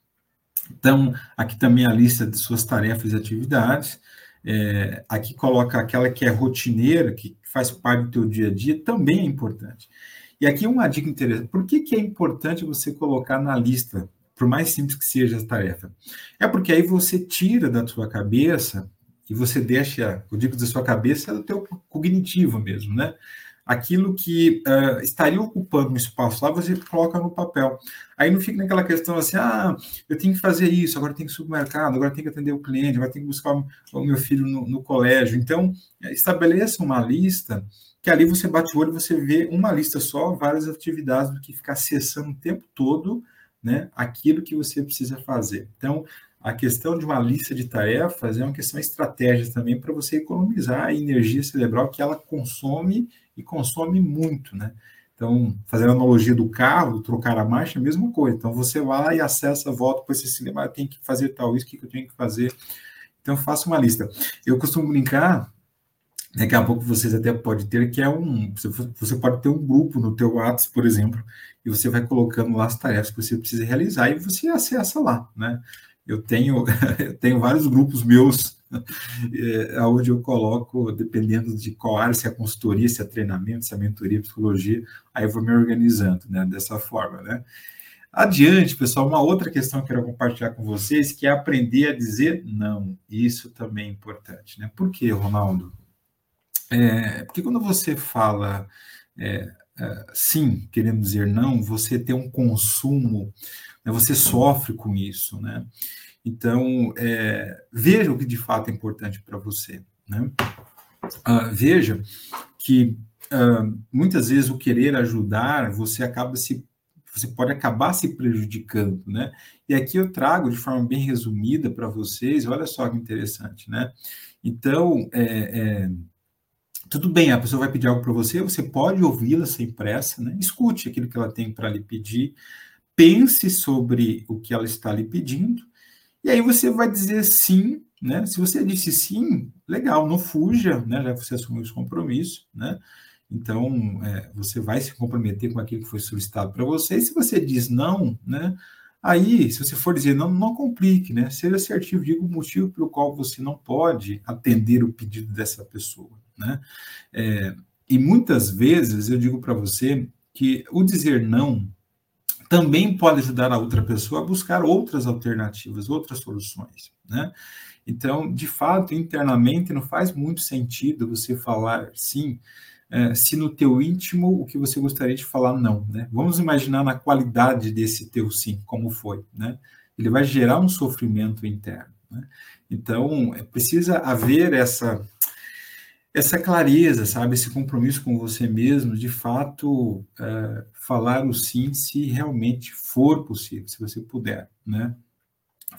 Então, aqui também a lista de suas tarefas e atividades. É, aqui coloca aquela que é rotineira, que faz parte do teu dia a dia, também é importante. E aqui uma dica interessante. Por que, que é importante você colocar na lista, por mais simples que seja a tarefa? É porque aí você tira da sua cabeça e você deixa, o digo da sua cabeça, é do teu cognitivo mesmo, né? Aquilo que uh, estaria ocupando um espaço lá, você coloca no papel. Aí não fica naquela questão assim, ah, eu tenho que fazer isso, agora tenho que ir supermercado, agora tenho que atender o cliente, agora tenho que buscar o, meu filho no, no, colégio. Então, estabeleça uma lista, que ali você bate o olho você vê uma lista só, várias atividades, do que ficar acessando o tempo todo, né, aquilo que você precisa fazer. Então, a questão de uma lista de tarefas é uma questão estratégica também para você economizar a energia cerebral que ela consome e consome muito, né? Então, fazendo a analogia do carro, trocar a marcha, a mesma coisa. Então, você vai lá e acessa, volta para esse cinema, tem que fazer tal isso, o que eu tenho que fazer. Então, faça uma lista. Eu costumo brincar, daqui a pouco vocês até podem ter, que é um, você pode ter um grupo no teu WhatsApp, por exemplo, e você vai colocando lá as tarefas que você precisa realizar e você acessa lá, né? Eu tenho, eu tenho vários grupos meus é, onde eu coloco, dependendo de qual área, se é consultoria, se é treinamento, se é mentoria, psicologia, aí eu vou me organizando, né, dessa forma, né. Adiante, pessoal, uma outra questão que eu quero compartilhar com vocês, que é aprender a dizer não. Isso também é importante, né. Por quê, Ronaldo? É, porque quando você fala é, é, sim, querendo dizer não, você tem um consumo, né, você sofre com isso, né? Então, é, veja o que de fato é importante para você. Né? Uh, veja que uh, muitas vezes o querer ajudar, você acaba se você pode acabar se prejudicando, né? E aqui eu trago de forma bem resumida para vocês, olha só que interessante, né? Então, é, é, tudo bem, a pessoa vai pedir algo para você, você pode ouvi-la sem pressa, né? Escute aquilo que ela tem para lhe pedir, pense sobre o que ela está lhe pedindo, e aí você vai dizer sim, né? Se você disse sim, legal, não fuja, né? Já você assumiu os compromissos, né? Então, é, você vai se comprometer com aquilo que foi solicitado para você. E se você diz não, né? Aí, se você for dizer não, não complique, né? Seja assertivo, diga o motivo pelo qual você não pode atender o pedido dessa pessoa, né? É, e muitas vezes eu digo para você que o dizer não também pode ajudar a outra pessoa a buscar outras alternativas, outras soluções, né? Então, de fato, internamente não faz muito sentido você falar sim, é, se no teu íntimo o que você gostaria de falar não, né? Vamos imaginar na qualidade desse teu sim, como foi, né? Ele vai gerar um sofrimento interno, né? Então, é, precisa haver essa essa clareza, sabe, esse compromisso com você mesmo, de fato, é, falar o sim se realmente for possível, se você puder, né?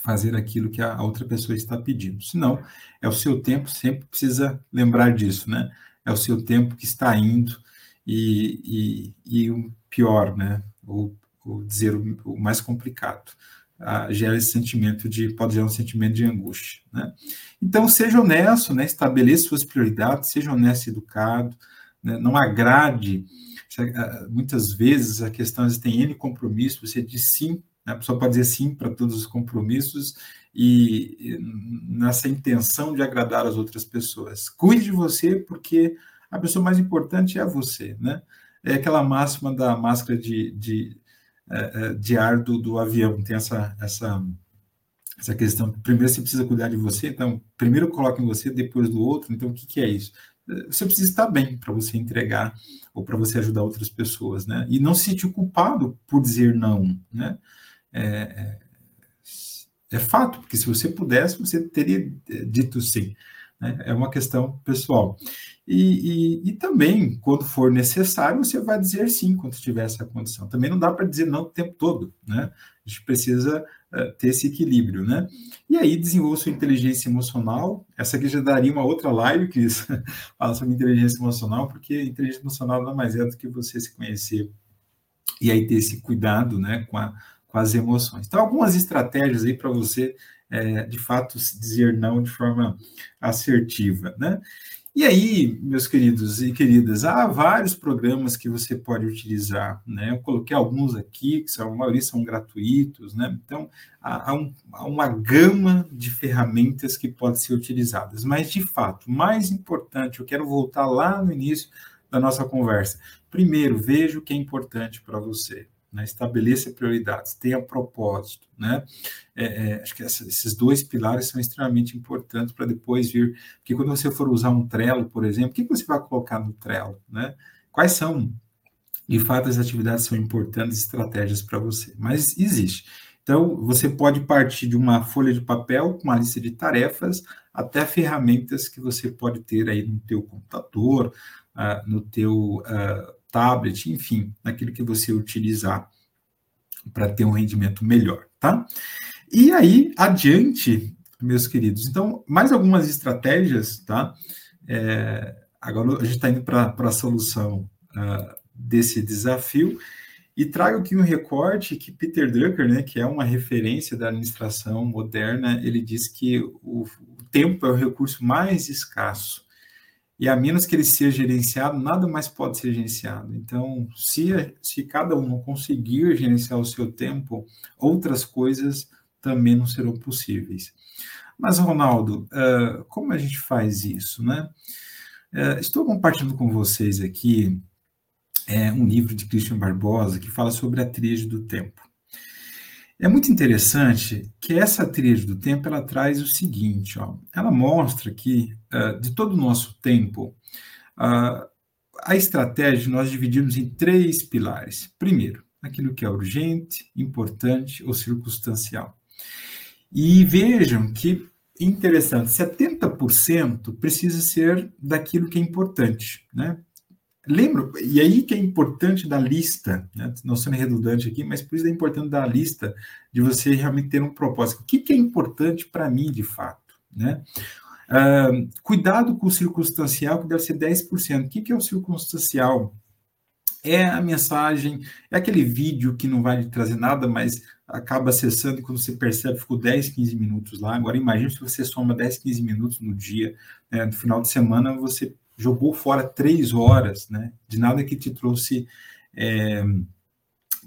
Fazer aquilo que a outra pessoa está pedindo. Senão, é o seu tempo, sempre precisa lembrar disso, né? É o seu tempo que está indo e, e, e o pior, né? Ou, ou dizer o, o mais complicado gera esse sentimento de, pode gerar um sentimento de angústia, né? Então, seja honesto, né? Estabeleça suas prioridades, seja honesto e educado, né? não agrade. Ah, muitas vezes a questão é tem N compromissos, você diz sim, né? a pessoa pode dizer sim para todos os compromissos e, e nessa intenção de agradar as outras pessoas. Cuide de você, porque a pessoa mais importante é você, né? É aquela máxima da máscara de, de de ar do, do avião, tem essa, essa, essa questão. Primeiro você precisa cuidar de você, então, primeiro coloca em você, depois do outro. Então, o que, que é isso? Você precisa estar bem para você entregar ou para você ajudar outras pessoas, né? E não se sentir culpado por dizer não, né? É, é, é fato, porque se você pudesse, você teria dito sim. Né? É uma questão pessoal. E, e, e, também, quando for necessário, você vai dizer sim quando tiver essa condição. Também não dá para dizer não o tempo todo, né? A gente precisa uh, ter esse equilíbrio, né? E aí, desenvolva sua inteligência emocional. Essa aqui já daria uma outra live que fala sobre inteligência emocional, porque inteligência emocional nada mais é do que você se conhecer e aí ter esse cuidado né, com, a, com as emoções. Então, algumas estratégias aí para você, é, de fato, dizer não de forma assertiva, né? E aí, meus queridos e queridas, há vários programas que você pode utilizar, né? Eu coloquei alguns aqui, que são, a maioria são gratuitos, né? Então, há, há, um, há uma gama de ferramentas que podem ser utilizadas. Mas, de fato, mais importante, eu quero voltar lá no início da nossa conversa. Primeiro, veja o que é importante para você né? estabeleça prioridades, tenha propósito, né? É, é, acho que essa, esses dois pilares são extremamente importantes para depois vir, porque quando você for usar um Trello, por exemplo, o que você vai colocar no Trello, né? Quais são, de fato, as atividades são importantes, estratégias para você, mas existe. Então, você pode partir de uma folha de papel com uma lista de tarefas até ferramentas que você pode ter aí no teu computador, uh, no teu uh, tablet, enfim, naquilo que você utilizar para ter um rendimento melhor, tá? E aí, adiante, meus queridos, então, mais algumas estratégias, tá? É, agora a gente está indo para a solução uh, desse desafio e trago aqui um recorte que Peter Drucker, né, que é uma referência da administração moderna, ele diz que o, o tempo é o recurso mais escasso e a menos que ele seja gerenciado, nada mais pode ser gerenciado. Então, se, se cada um não conseguir gerenciar o seu tempo, outras coisas também não serão possíveis. Mas, Ronaldo, uh, como a gente faz isso, né? Uh, estou compartilhando com vocês aqui é, um livro de Christian Barbosa que fala sobre a tríade do tempo. É muito interessante que essa tríade do tempo ela traz o seguinte, ó, ela mostra que uh, de todo o nosso tempo uh, a estratégia nós dividimos em três pilares. Primeiro, aquilo que é urgente, importante ou circunstancial. E vejam que interessante, 70% precisa ser daquilo que é importante, né? Lembra, e aí que é importante da lista, né? não sendo redundante aqui, mas por isso é importante da lista de você realmente ter um propósito. O que, que é importante para mim, de fato? Né? Uh, cuidado com o circunstancial, que deve ser 10%. O que, que é o circunstancial? É a mensagem, é aquele vídeo que não vai lhe trazer nada, mas acaba acessando e quando você percebe, ficou 10, 15 minutos lá. Agora, imagine se você soma 10, 15 minutos no dia, né? no final de semana, você jogou fora três horas, né? De nada que te trouxe, é,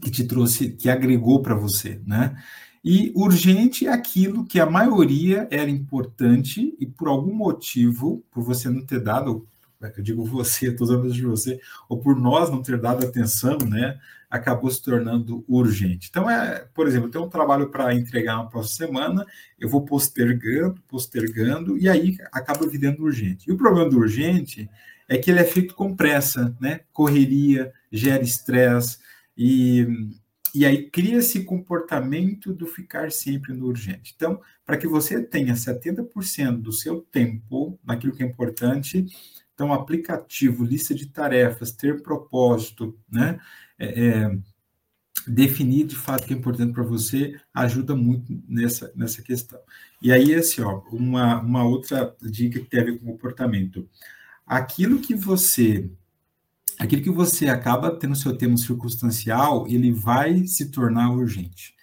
que te trouxe, que agregou para você, né? E urgente é aquilo que a maioria era importante e por algum motivo, por você não ter dado, eu digo você, todos os de você, ou por nós não ter dado atenção, né? Acabou se tornando urgente. Então, é, por exemplo, tenho um trabalho para entregar na próxima semana, eu vou postergando, postergando, e aí acaba virando urgente. E o problema do urgente é que ele é feito com pressa, né? Correria, gera estresse, e, e aí cria esse comportamento do ficar sempre no urgente. Então, para que você tenha 70% do seu tempo naquilo que é importante, então, aplicativo, lista de tarefas, ter propósito, né? É, é, definir de fato o que é importante para você ajuda muito nessa, nessa questão. E aí, assim, ó, uma, uma outra dica que tem a ver com comportamento. Aquilo que você aquilo que você acaba tendo seu tema circunstancial, ele vai se tornar urgente.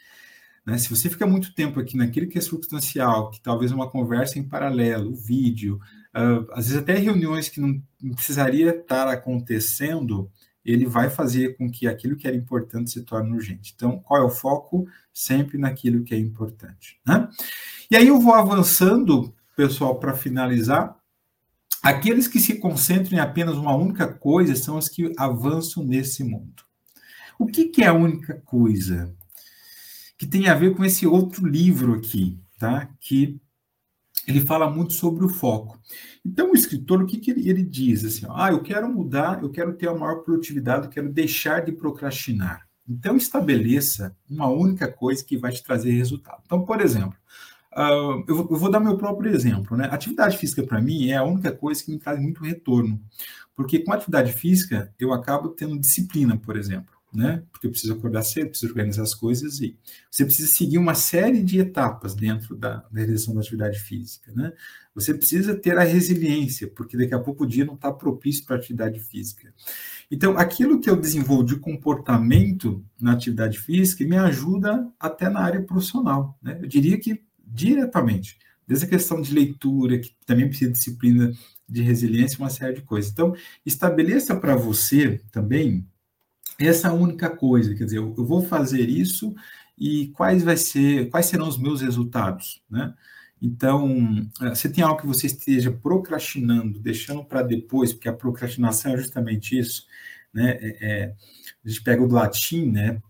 Né? Se você fica muito tempo aqui naquilo que é circunstancial, que talvez uma conversa em paralelo, vídeo, uh, às vezes até reuniões que não precisaria estar acontecendo, ele vai fazer com que aquilo que era importante se torne urgente. Então, qual é o foco? Sempre naquilo que é importante. Né? E aí eu vou avançando, pessoal, para finalizar. Aqueles que se concentram em apenas uma única coisa são os que avançam nesse mundo. O que, que é a única coisa? Que tem a ver com esse outro livro aqui, tá? Que ele fala muito sobre o foco. Então, o escritor, o que, que ele, ele, diz? Assim, ó, ah, eu quero mudar, eu quero ter a maior produtividade, eu quero deixar de procrastinar. Então, estabeleça uma única coisa que vai te trazer resultado. Então, por exemplo, uh, eu, vou, eu, vou, dar meu próprio exemplo. Né? Atividade física, para mim, é a única coisa que me traz muito retorno. Porque com atividade física, eu acabo tendo disciplina, por exemplo. Né? Porque eu preciso acordar cedo, preciso organizar as coisas e você precisa seguir uma série de etapas dentro da, da realização da atividade física, né? Você precisa ter a resiliência, porque daqui a pouco o dia não está propício para atividade física. Então, aquilo que eu desenvolvo de comportamento na atividade física me ajuda até na área profissional, né? Eu diria que diretamente, desde a questão de leitura, que também precisa de disciplina de resiliência, uma série de coisas. Então, estabeleça para você também essa única coisa, quer dizer, eu, vou fazer isso e quais vai ser, quais serão os meus resultados, né? Então, eh, você tem algo que você esteja procrastinando, deixando para depois, porque a procrastinação é justamente isso, né? É, é, a gente pega o do latim, né?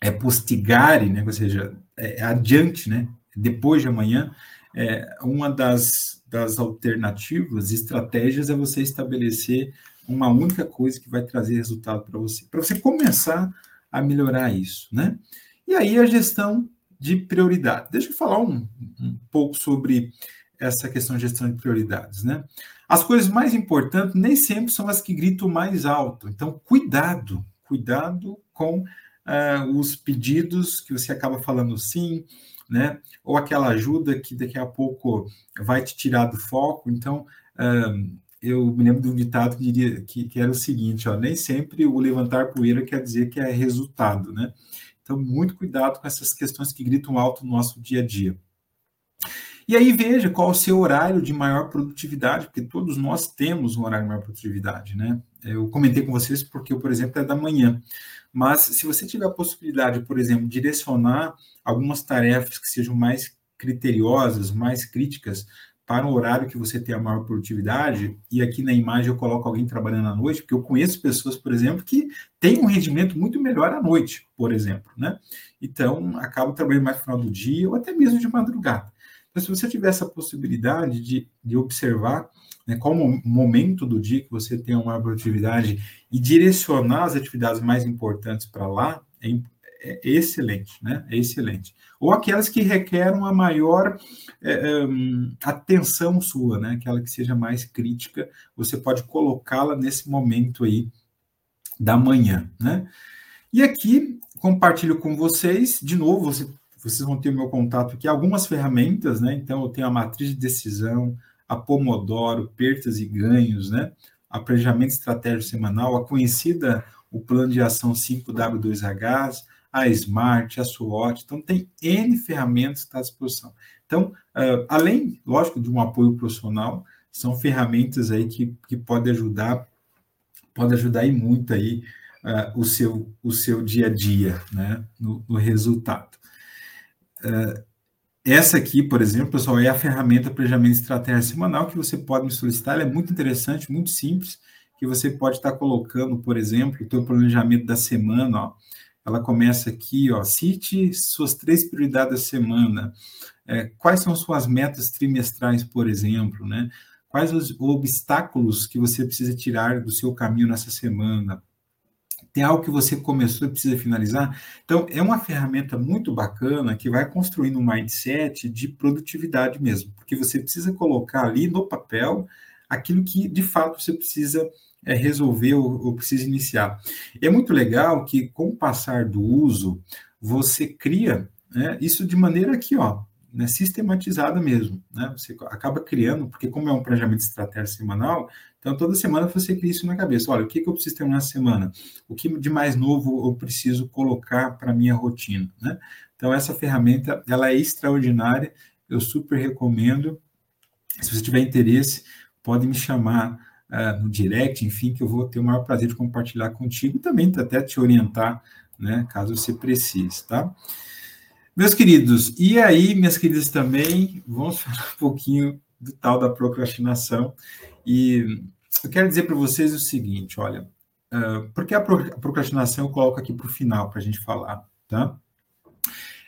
É postigare, né? Ou seja, é, é adiante, né? Depois de amanhã. É, uma das, das alternativas, estratégias, é você estabelecer uma única coisa que vai trazer resultado para você, para você começar a melhorar isso, né? E aí a gestão de prioridade. Deixa eu falar um, um pouco sobre essa questão de gestão de prioridades, né? As coisas mais importantes nem sempre são as que gritam mais alto. Então, cuidado, cuidado com uh, os pedidos que você acaba falando sim, né? Ou aquela ajuda que daqui a pouco vai te tirar do foco. Então, uh, eu me lembro de um ditado que, diria, que, que, era o seguinte, ó, nem sempre o levantar poeira quer dizer que é resultado, né? Então, muito cuidado com essas questões que gritam alto no nosso dia a dia. E aí veja qual o seu horário de maior produtividade, porque todos nós temos um horário de maior produtividade, né? Eu comentei com vocês porque por exemplo, é da manhã. Mas se você tiver a possibilidade, por exemplo, direcionar algumas tarefas que sejam mais criteriosas, mais críticas, para um horário que você tem a maior produtividade, e aqui na imagem eu coloco alguém trabalhando à noite, porque eu conheço pessoas, por exemplo, que têm um rendimento muito melhor à noite, por exemplo, né? Então, acabam trabalhando mais no final do dia ou até mesmo de madrugada. Então, se você tiver essa possibilidade de, de observar né, qual o momento do dia que você tem uma produtividade e direcionar as atividades mais importantes para lá, é, é excelente, né? É excelente. Ou aquelas que requerem uma maior é, um, atenção sua, né? Aquela que seja mais crítica, você pode colocá-la nesse momento aí da manhã, né? E aqui compartilho com vocês, de novo, você, vocês vão ter o meu contato aqui, algumas ferramentas, né? Então, eu tenho a matriz de decisão, a Pomodoro, perdas e ganhos, né? A planejamento estratégico semanal, a conhecida o plano de ação 5W2H, a Smart, a SWOT. Então, tem N ferramentas que estão à disposição. Então, uh, além, lógico, de um apoio profissional, são ferramentas aí que, que podem ajudar, pode ajudar e muito aí uh, o, seu, o seu dia a dia, né, no, no resultado. Uh, essa aqui, por exemplo, pessoal, é a ferramenta Planejamento Estratégia Semanal que você pode me solicitar. Ela é muito interessante, muito simples, que você pode estar colocando, por exemplo, o teu planejamento da semana, ó, ela começa aqui, ó, cite suas três prioridades da semana. É, quais são suas metas trimestrais, por exemplo, né? Quais os obstáculos que você precisa tirar do seu caminho nessa semana? Tem algo que você começou e precisa finalizar? Então, é uma ferramenta muito bacana que vai construindo um mindset de produtividade mesmo, porque você precisa colocar ali no papel aquilo que de fato você precisa é, resolver ou, precisa iniciar. E é muito legal que, com o passar do uso, você cria né, isso de maneira aqui, ó, né, sistematizada mesmo. Né? Você acaba criando, porque como é um planejamento estratégico semanal, então toda semana você cria isso na cabeça. Olha, o que, que eu preciso ter na semana? O que de mais novo eu preciso colocar para minha rotina? Né? Então essa ferramenta, ela é extraordinária, eu super recomendo. Se você tiver interesse, pode me chamar uh, no direct, enfim, que eu vou ter o maior prazer de compartilhar contigo e também até te orientar, né, caso você precise, tá? Meus queridos, e aí, minhas queridas também, vamos falar um pouquinho do tal da procrastinação. E eu quero dizer para vocês o seguinte: olha, uh, porque a procrastinação eu coloco aqui para o final para a gente falar, tá?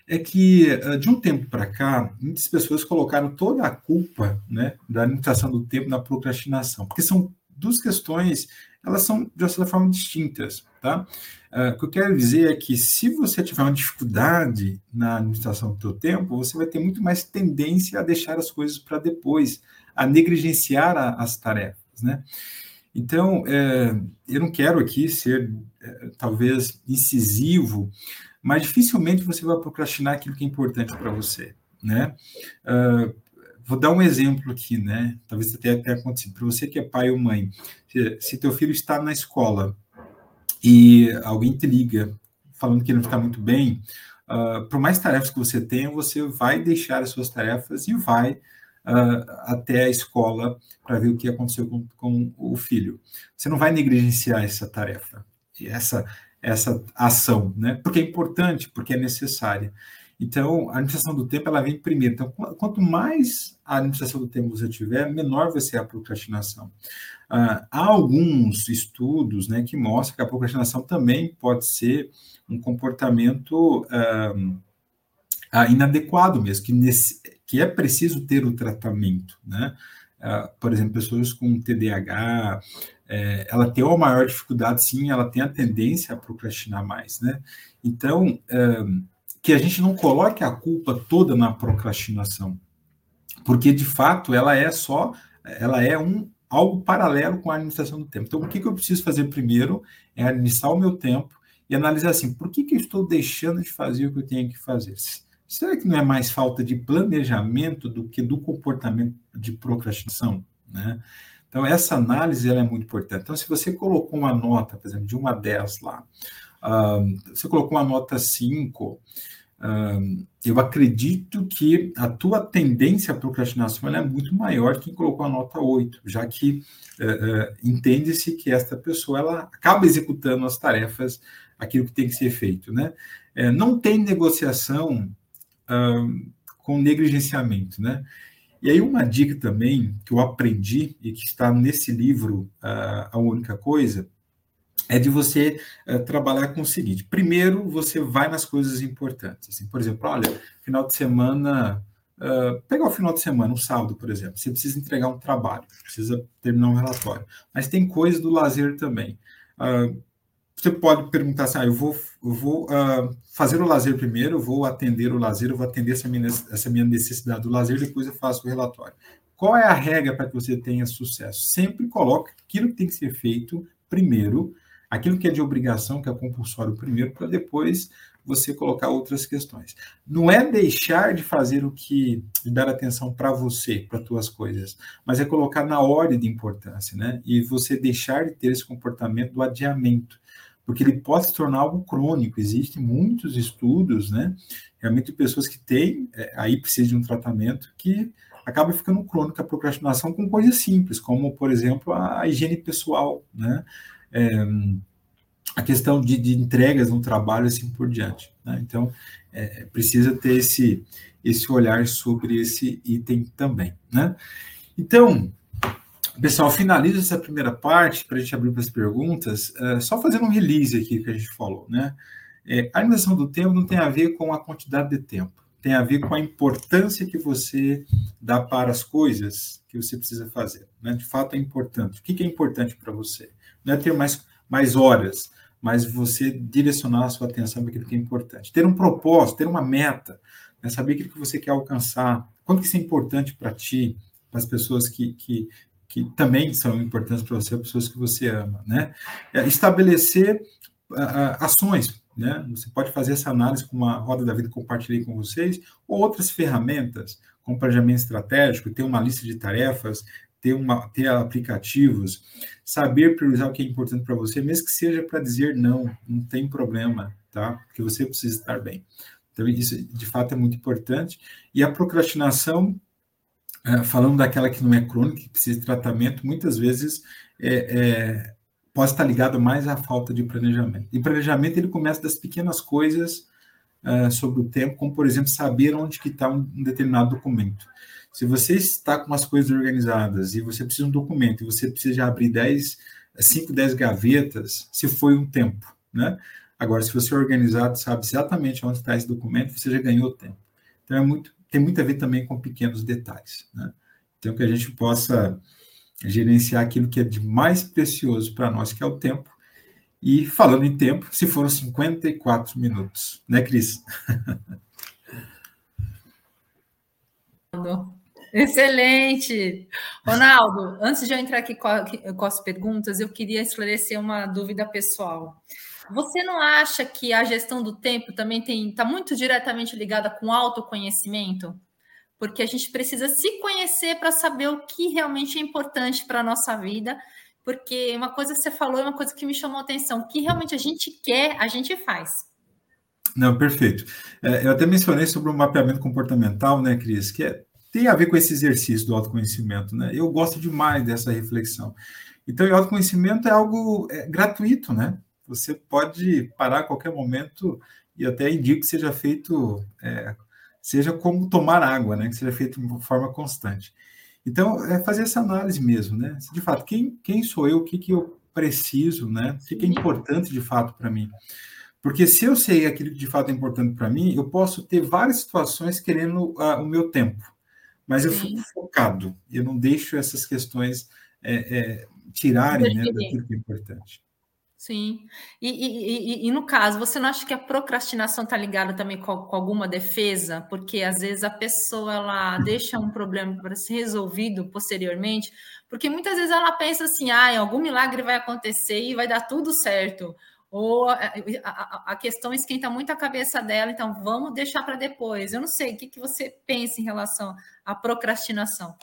É que de um tempo para cá, muitas pessoas colocaram toda a culpa né, da limitação do tempo na procrastinação, porque são duas questões, elas são de certa forma distintas, tá? Uh, o que eu quero dizer é que se você tiver uma dificuldade na administração do seu tempo, você vai ter muito mais tendência a deixar as coisas para depois, a negligenciar a, as tarefas, né? Então, é, eu não quero aqui ser, é, talvez, incisivo, mas dificilmente você vai procrastinar aquilo que é importante para você, né? Uh, vou dar um exemplo aqui, né? Talvez até tenha acontecido. Para você que é pai ou mãe, se, se teu filho está na escola e alguém te liga falando que ele não está muito bem, uh, por mais tarefas que você tenha, você vai deixar as suas tarefas e vai uh, até a escola para ver o que aconteceu com, com, o filho. Você não vai negligenciar essa tarefa, essa, essa ação, né? Porque é importante, porque é necessária. Então, a administração do tempo ela vem primeiro. Então, quanto mais a administração do tempo você tiver, menor vai ser a procrastinação. Uh, há alguns estudos né, que mostram que a procrastinação também pode ser um comportamento uh, inadequado mesmo, que, nesse, que é preciso ter o tratamento. Né? Uh, por exemplo, pessoas com TDAH, é, ela tem uma maior dificuldade, sim, ela tem a tendência a procrastinar mais. Né? Então, que a gente não coloque a culpa toda na procrastinação, porque de fato ela é só, ela é um algo paralelo com a administração do tempo. Então, o que, que eu preciso fazer primeiro é administrar o meu tempo e analisar assim, por que, que eu estou deixando de fazer o que eu tenho que fazer? Será que não é mais falta de planejamento do que do comportamento de procrastinação? Né? Então, essa análise ela é muito importante. Então, se você colocou uma nota, por exemplo, de 1 a 10 lá, você colocou uma nota 5, eu acredito que a tua tendência à procrastinação é muito maior que quem colocou a nota 8, já que uh, entende-se que esta pessoa ela acaba executando as tarefas, aquilo que tem que ser feito. Né? É, não tem negociação uh, com negligenciamento. Né? E aí, uma dica também que eu aprendi e que está nesse livro, A Única Coisa, é de você uh, trabalhar com o seguinte: primeiro, você vai nas coisas importantes. Assim, por exemplo, olha, final de semana, uh, o final de semana, um sábado, por exemplo, você precisa entregar um trabalho, precisa terminar um relatório, mas tem coisas do lazer também. Uh, você pode perguntar assim: ah, eu vou, eu vou fazer o lazer primeiro, eu vou atender o lazer, eu vou atender essa minha, essa minha necessidade do lazer, depois eu faço o relatório. Qual é a regra para que você tenha sucesso? Sempre coloque aquilo que tem que ser feito primeiro aquilo que é de obrigação, que é compulsório primeiro, para depois você colocar outras questões. Não é deixar de fazer o que, de dar atenção para você, para as tuas coisas, mas é colocar na ordem de importância, né? E você deixar de ter esse comportamento do adiamento, porque ele pode se tornar algo crônico. Existem muitos estudos, né? Realmente pessoas que têm, é, aí precisa de um tratamento que acaba ficando crônico a procrastinação com coisas simples, como, por exemplo, a higiene pessoal, né? é, a questão de, de, entregas no trabalho assim por diante. Né? Então, é, precisa ter esse, esse olhar sobre esse item também. Né? Então, pessoal, finaliza essa primeira parte para a gente abrir para as perguntas, é, só fazendo um release aqui que a gente falou. Né? É, a animação do tempo não tem a ver com a quantidade de tempo, tem a ver com a importância que você dá para as coisas que você precisa fazer. Né? De fato, é importante. O que, que é importante para você? não é ter mais, mais horas, mas você direcionar a sua atenção para aquilo que é importante. Ter um propósito, ter uma meta, né? saber aquilo que você quer alcançar, quanto que isso é importante para ti, para as pessoas que, que, que também são importantes para você, pessoas que você ama, né? É estabelecer uh, ações, né? Você pode fazer essa análise com uma roda da vida que compartilhei com vocês, ou outras ferramentas, como planejamento estratégico, ter uma lista de tarefas, ter, uma, ter aplicativos, saber priorizar o que é importante para você, mesmo que seja para dizer não, não tem problema, tá? Porque você precisa estar bem. Então, isso de fato é muito importante. E a procrastinação, é, falando daquela que não é crônica, que precisa de tratamento, muitas vezes é, é, pode estar ligado mais à falta de planejamento. E planejamento ele começa das pequenas coisas é, sobre o tempo, como por exemplo saber onde que está um, um determinado documento. Se você está com as coisas organizadas e você precisa de um documento e você precisa abrir 10, 5, 10 gavetas, se foi um tempo, né? Agora, se você é organizado, sabe exatamente onde está esse documento, você já ganhou tempo. Então, é muito, tem muito a ver também com pequenos detalhes, né? Então, que a gente possa gerenciar aquilo que é de mais precioso para nós, que é o tempo. E falando em tempo, se foram 54 minutos, né, Cris? Excelente! Ronaldo, antes de eu entrar aqui com, as perguntas, eu queria esclarecer uma dúvida pessoal. Você não acha que a gestão do tempo também está muito diretamente ligada com autoconhecimento? Porque a gente precisa se conhecer para saber o que realmente é importante para a nossa vida. Porque uma coisa que você falou é uma coisa que me chamou a atenção: o que realmente a gente quer, a gente faz. Não, perfeito. É, eu até mencionei sobre o mapeamento comportamental, né, Cris, que é, tem a ver com esse exercício do autoconhecimento, né? Eu gosto demais dessa reflexão. Então, o autoconhecimento é algo é, gratuito, né? Você pode parar a qualquer momento e até indico que seja feito, é, seja como tomar água, né? Que seja feito de forma constante. Então, é fazer essa análise mesmo, né? De fato, quem, quem sou eu? O que, que eu preciso, né? O que, que é importante de fato para mim? Porque se eu sei aquilo que de fato é importante para mim, eu posso ter várias situações querendo uh, o meu tempo, mas Sim. eu fico focado, eu não deixo essas questões é, é, tirarem né, daquilo que é importante. Sim. E, e, e, e, no caso, você não acha que a procrastinação está ligada também com, com, alguma defesa? Porque às vezes a pessoa ela deixa um problema para ser resolvido posteriormente, porque muitas vezes ela pensa assim: ah, algum milagre vai acontecer e vai dar tudo certo ou a, a, a, questão esquenta muito a cabeça dela, então vamos deixar para depois. Eu não sei, o que, que você pensa em relação à procrastinação?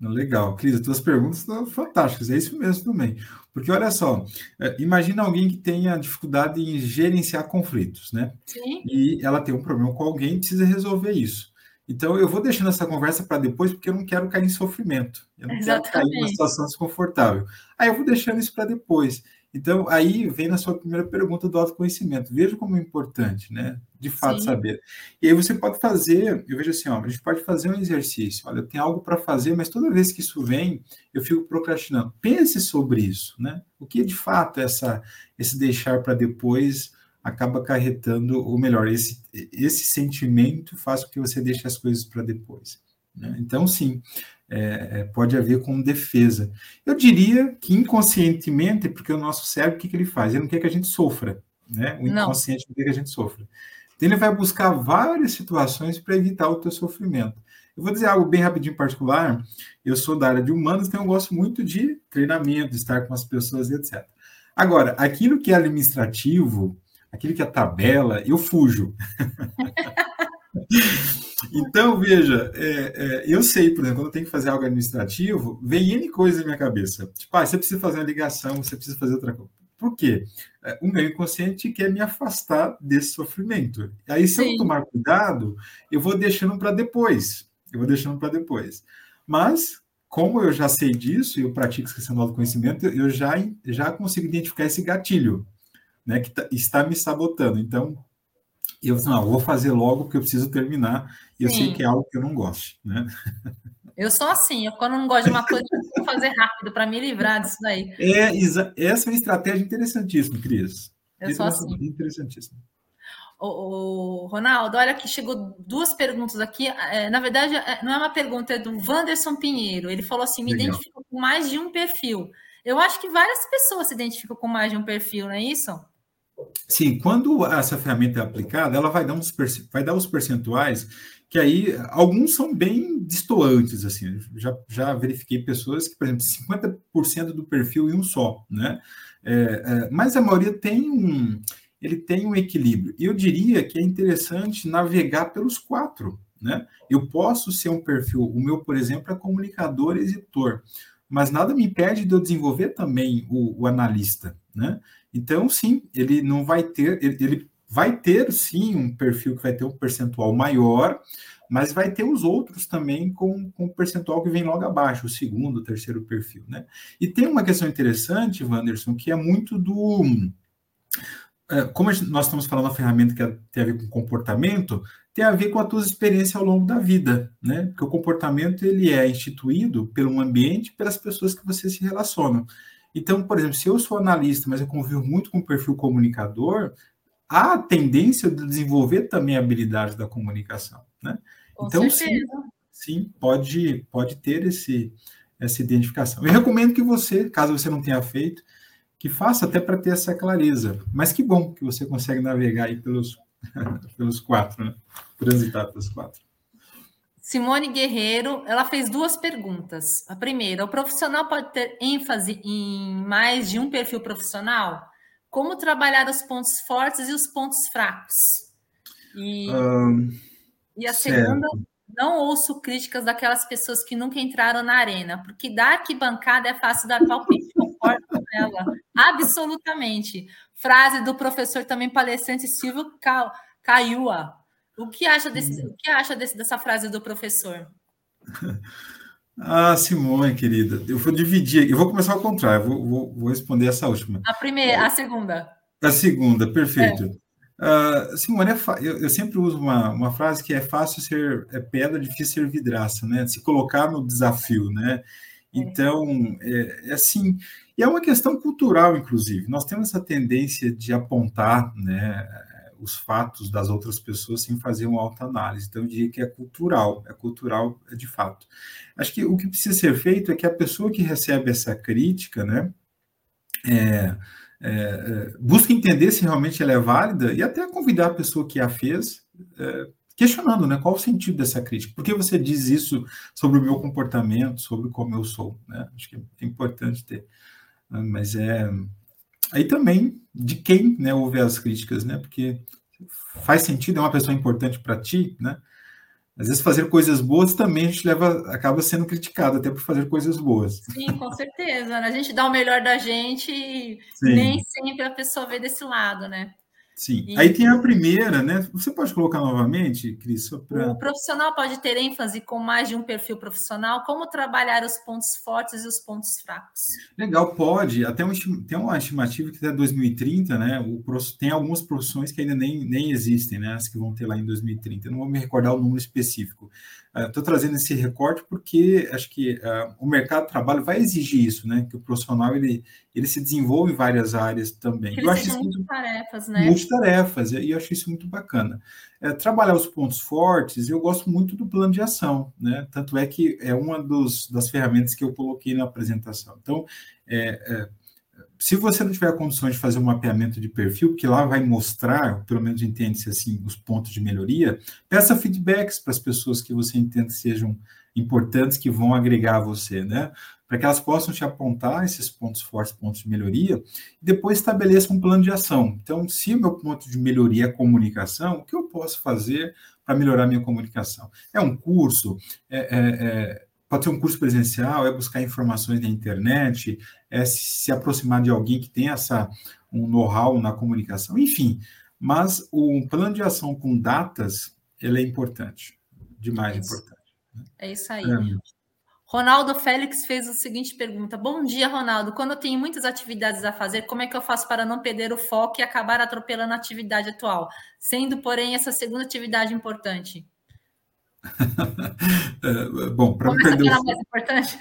Legal, Cris, as tuas perguntas estão fantásticas, é isso mesmo também. Porque olha só, é, imagina alguém que tenha dificuldade em gerenciar conflitos, né? Sim. E ela tem um problema com alguém e precisa resolver isso. Então, eu vou deixando essa conversa para depois, porque eu não quero cair em sofrimento. Eu não Exatamente. quero cair em uma situação desconfortável. Aí eu vou deixando isso para depois. Então, aí vem na sua primeira pergunta do autoconhecimento. Veja como é importante, né? De fato, Sim. saber. E aí você pode fazer, eu vejo assim, ó, a gente pode fazer um exercício. Olha, eu tenho algo para fazer, mas toda vez que isso vem, eu fico procrastinando. Pense sobre isso, né? O que de fato essa, esse deixar para depois acaba acarretando, ou melhor, esse, esse sentimento faz com que você deixe as coisas para depois. Né? Então, sim, é, é, pode haver com defesa. Eu diria que inconscientemente, porque o nosso cérebro, o que, que ele faz? Ele não quer que a gente sofra, né? O inconsciente não, não quer que a gente sofra. Então, ele vai buscar várias situações para evitar o teu sofrimento. Eu vou dizer algo bem rapidinho particular. Eu sou da área de humanos, então eu gosto muito de treinamento, de estar com as pessoas e etc. Agora, aquilo que é administrativo, aquilo que é tabela, eu fujo. Então, veja, é, é, eu sei, por exemplo, quando eu tenho que fazer algo administrativo, vem N coisas na minha cabeça. Tipo, ah, você precisa fazer uma ligação, você precisa fazer outra coisa. Por quê? É, o meu inconsciente quer me afastar desse sofrimento. Aí, se Sim. eu tomar cuidado, eu vou deixando para depois. Eu vou deixando para depois. Mas, como eu já sei disso e eu pratico esse do autoconhecimento, eu já, já consigo identificar esse gatilho, né, que tá, está me sabotando. Então, e eu não, vou fazer logo porque eu preciso terminar. E eu sei que é algo que eu não gosto, né? Eu sou assim, eu quando não gosto de uma coisa, eu vou fazer rápido para me livrar disso daí. É, essa é uma estratégia interessantíssima, Cris. Eu sou assim. Interessantíssima. O, o, Ronaldo, olha que chegou duas perguntas aqui. É, na verdade, é, não é uma pergunta, é do Wanderson Pinheiro. Ele falou assim: me Legal. identifico com mais de um perfil. Eu acho que várias pessoas se identificam com mais de um perfil, não é isso? Sim, quando essa ferramenta é aplicada, ela vai dar, uns, vai dar os percentuais que aí alguns são bem distoantes, assim, já, já verifiquei pessoas que, por exemplo, 50% do perfil em um só, né? É, é, mas a maioria tem um, ele tem um equilíbrio. E eu diria que é interessante navegar pelos quatro, né? Eu posso ser um perfil, o meu, por exemplo, é comunicador editor, mas nada me impede de eu desenvolver também o, o analista, né? Então, sim, ele não vai ter, ele, ele vai ter sim um perfil que vai ter um percentual maior, mas vai ter os outros também com, com percentual que vem logo abaixo, o segundo, o terceiro perfil, né? E tem uma questão interessante, Wanderson, que é muito do. É, como nós estamos falando da ferramenta que tem a ver com comportamento, tem a ver com a tua experiência ao longo da vida, né? Porque o comportamento ele é instituído pelo ambiente, pelas pessoas que você se relaciona. Então, por exemplo, se eu sou analista, mas eu convivo muito com o perfil comunicador, há a tendência de desenvolver também a habilidade da comunicação, né? Com então, sim, sim, pode, pode ter esse, essa identificação. Eu recomendo que você, caso você não tenha feito, que faça até para ter essa clareza. Mas que bom que você consegue navegar aí pelos, pelos quatro, né? transitar pelos quatro. Simone Guerreiro, ela fez duas perguntas. A primeira, o profissional pode ter ênfase em mais de um perfil profissional? Como trabalhar os pontos fortes e os pontos fracos? E, um, e a certo. segunda, não ouço críticas daquelas pessoas que nunca entraram na arena, porque da arquibancada é fácil dar palpite, concordo com ela. Absolutamente. Frase do professor também palestrante Silvio Caiua. O que acha, desse, o que acha desse, dessa frase do professor? Ah, Simone, querida, eu vou dividir, eu vou começar ao contrário, vou, vou, vou responder essa última. A primeira, a segunda. A segunda, perfeito. É. Uh, Simone, eu, eu, sempre uso uma, uma frase que é fácil ser é pedra, difícil ser vidraça, né? Se colocar no desafio, né? É. Então, é, é assim, e é uma questão cultural, inclusive. Nós temos essa tendência de apontar, né? Os fatos das outras pessoas sem fazer uma autoanálise. Então, eu diria que é cultural, é cultural de fato. Acho que o que precisa ser feito é que a pessoa que recebe essa crítica, né, é, é, é busque entender se realmente ela é válida e até convidar a pessoa que a fez, é, questionando, né, qual o sentido dessa crítica? Por que você diz isso sobre o meu comportamento, sobre como eu sou? Né? Acho que é importante ter. Mas é, aí também de quem né, ouve as críticas, né? Porque faz sentido, é uma pessoa importante para ti, né? Às vezes fazer coisas boas também a gente leva, acaba sendo criticado até por fazer coisas boas. Sim, com certeza. Né? A gente dá o melhor da gente e Sim. nem sempre a pessoa vê desse lado, né? Sim. E... Aí tem a primeira, né? Você pode colocar novamente, Cris? Pra... O profissional pode ter ênfase com mais de um perfil profissional. Como trabalhar os pontos fortes e os pontos fracos? Legal, pode. Até um, tem uma estimativa que até 2030, né? O, tem algumas profissões que ainda nem, nem existem, né? As que vão ter lá em 2030. Eu não vou me recordar o número específico. Estou uh, trazendo esse recorte porque acho que uh, o mercado de trabalho vai exigir isso, né? Que o profissional ele, ele se desenvolve em várias áreas também. Que eu acho isso muito tarefas, né? Multitarefas, e eu acho isso muito bacana. É, trabalhar os pontos fortes, eu gosto muito do plano de ação, né? Tanto é que é uma dos, das ferramentas que eu coloquei na apresentação. Então, é, é, se você não tiver condições de fazer um mapeamento de perfil, que lá vai mostrar, pelo menos entende-se assim, os pontos de melhoria, peça feedbacks para as pessoas que você entende sejam importantes, que vão agregar a você, né? para que elas possam te apontar esses pontos fortes, pontos de melhoria, e depois estabeleça um plano de ação. Então, se o meu ponto de melhoria é comunicação, o que eu posso fazer para melhorar minha comunicação? É um curso? É, é, é, pode ser um curso presencial? É buscar informações na internet? É se aproximar de alguém que tem essa, um know-how na comunicação? Enfim, mas o plano de ação com datas, ele é importante, demais é importante. Né? É isso aí. É. Ronaldo Félix fez a seguinte pergunta: Bom dia, Ronaldo. Quando eu tenho muitas atividades a fazer, como é que eu faço para não perder o foco e acabar atropelando a atividade atual, sendo, porém, essa segunda atividade importante? bom, para não perder o mais importante.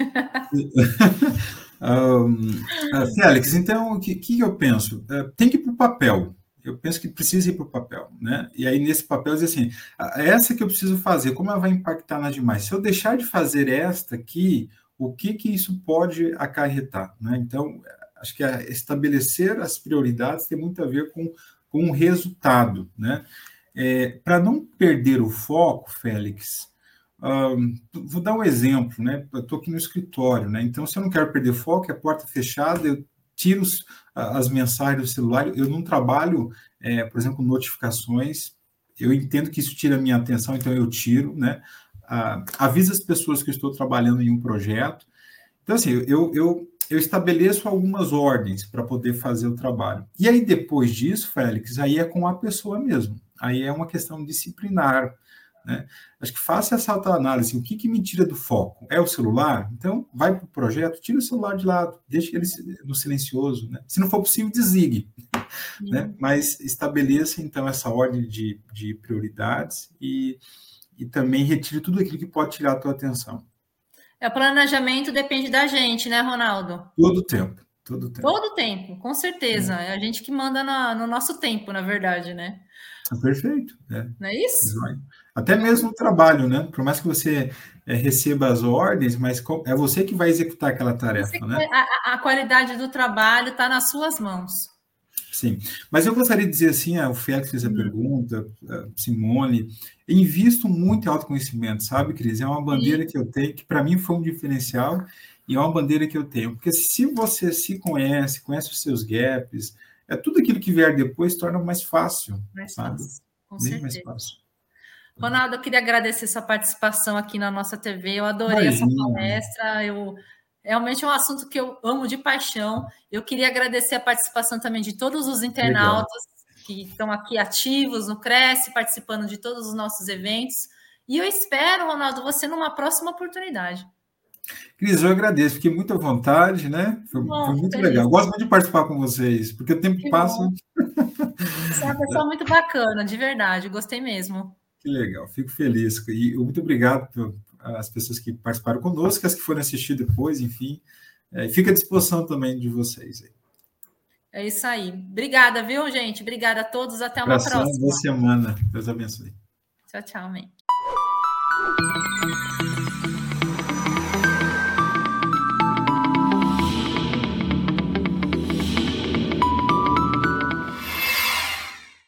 um, Félix, então, o que, que eu penso? É, tem que ir para o papel eu penso que precisa ir para o papel, né? E aí nesse papel dizer assim, essa que eu preciso fazer, como ela vai impactar nas demais? Se eu deixar de fazer esta aqui, o que que isso pode acarretar, né? Então, acho que estabelecer as prioridades tem muito a ver com, com o resultado, né? É, para não perder o foco, Félix, vou dar um exemplo, né? Eu estou aqui no escritório, né? Então, se eu não quero perder foco, é a porta fechada, eu tiro as mensagens do celular, eu não trabalho, é, por exemplo, notificações, eu entendo que isso tira a minha atenção, então eu tiro, né? Ah, avisa as pessoas que eu estou trabalhando em um projeto. Então, assim, eu, eu, eu estabeleço algumas ordens para poder fazer o trabalho. E aí, depois disso, Félix, aí é com a pessoa mesmo. Aí é uma questão disciplinar. Né? Acho que faça essa autoanálise. O que, que me tira do foco? É o celular? Então, vai para o projeto, tira o celular de lado, deixe ele no silencioso. Né? Se não for possível, desligue. Uhum. Né? Mas estabeleça, então, essa ordem de, de prioridades e, e também retire tudo aquilo que pode tirar a tua atenção. É, o planejamento depende da gente, né, Ronaldo? Todo o tempo. Todo tempo. Todo tempo, com certeza. É, é a gente que manda na, no nosso tempo, na verdade, né? Perfeito. É. Não é isso? Até mesmo no trabalho, né? Por mais que você é, receba as ordens, mas é você que vai executar aquela tarefa, né? A, a, qualidade do trabalho está nas suas mãos. Sim, mas eu gostaria de dizer assim, ah, o Félix fez a uhum. pergunta, a Simone, invisto muito em autoconhecimento, sabe, Cris? É uma bandeira Sim. que eu tenho, que para mim foi um diferencial e é uma bandeira que eu tenho, porque se você se conhece, conhece os seus gaps, é tudo aquilo que vier depois torna mais fácil, mais sabe? Fácil. Com Bem certeza. mais fácil. Ronaldo, eu queria agradecer sua participação aqui na nossa TV. Eu adorei Imagina. essa palestra. Eu realmente é um assunto que eu amo de paixão. Eu queria agradecer a participação também de todos os internautas Legal. que estão aqui ativos no Cresce, participando de todos os nossos eventos. E eu espero, Ronaldo, você numa próxima oportunidade. Cris, eu agradeço, fiquei muito à vontade, né? Foi, bom, foi muito feliz. legal. Gosto muito de participar com vocês, porque o tempo que passa. Você é uma pessoa muito bacana, de verdade, gostei mesmo. Que legal, fico feliz. E muito obrigado às pessoas que participaram conosco, as que foram assistir depois, enfim. É, fica à disposição também de vocês. É isso aí. Obrigada, viu, gente? Obrigada a todos. Até uma Abração, próxima. Boa semana. Deus abençoe. Tchau, tchau, mãe.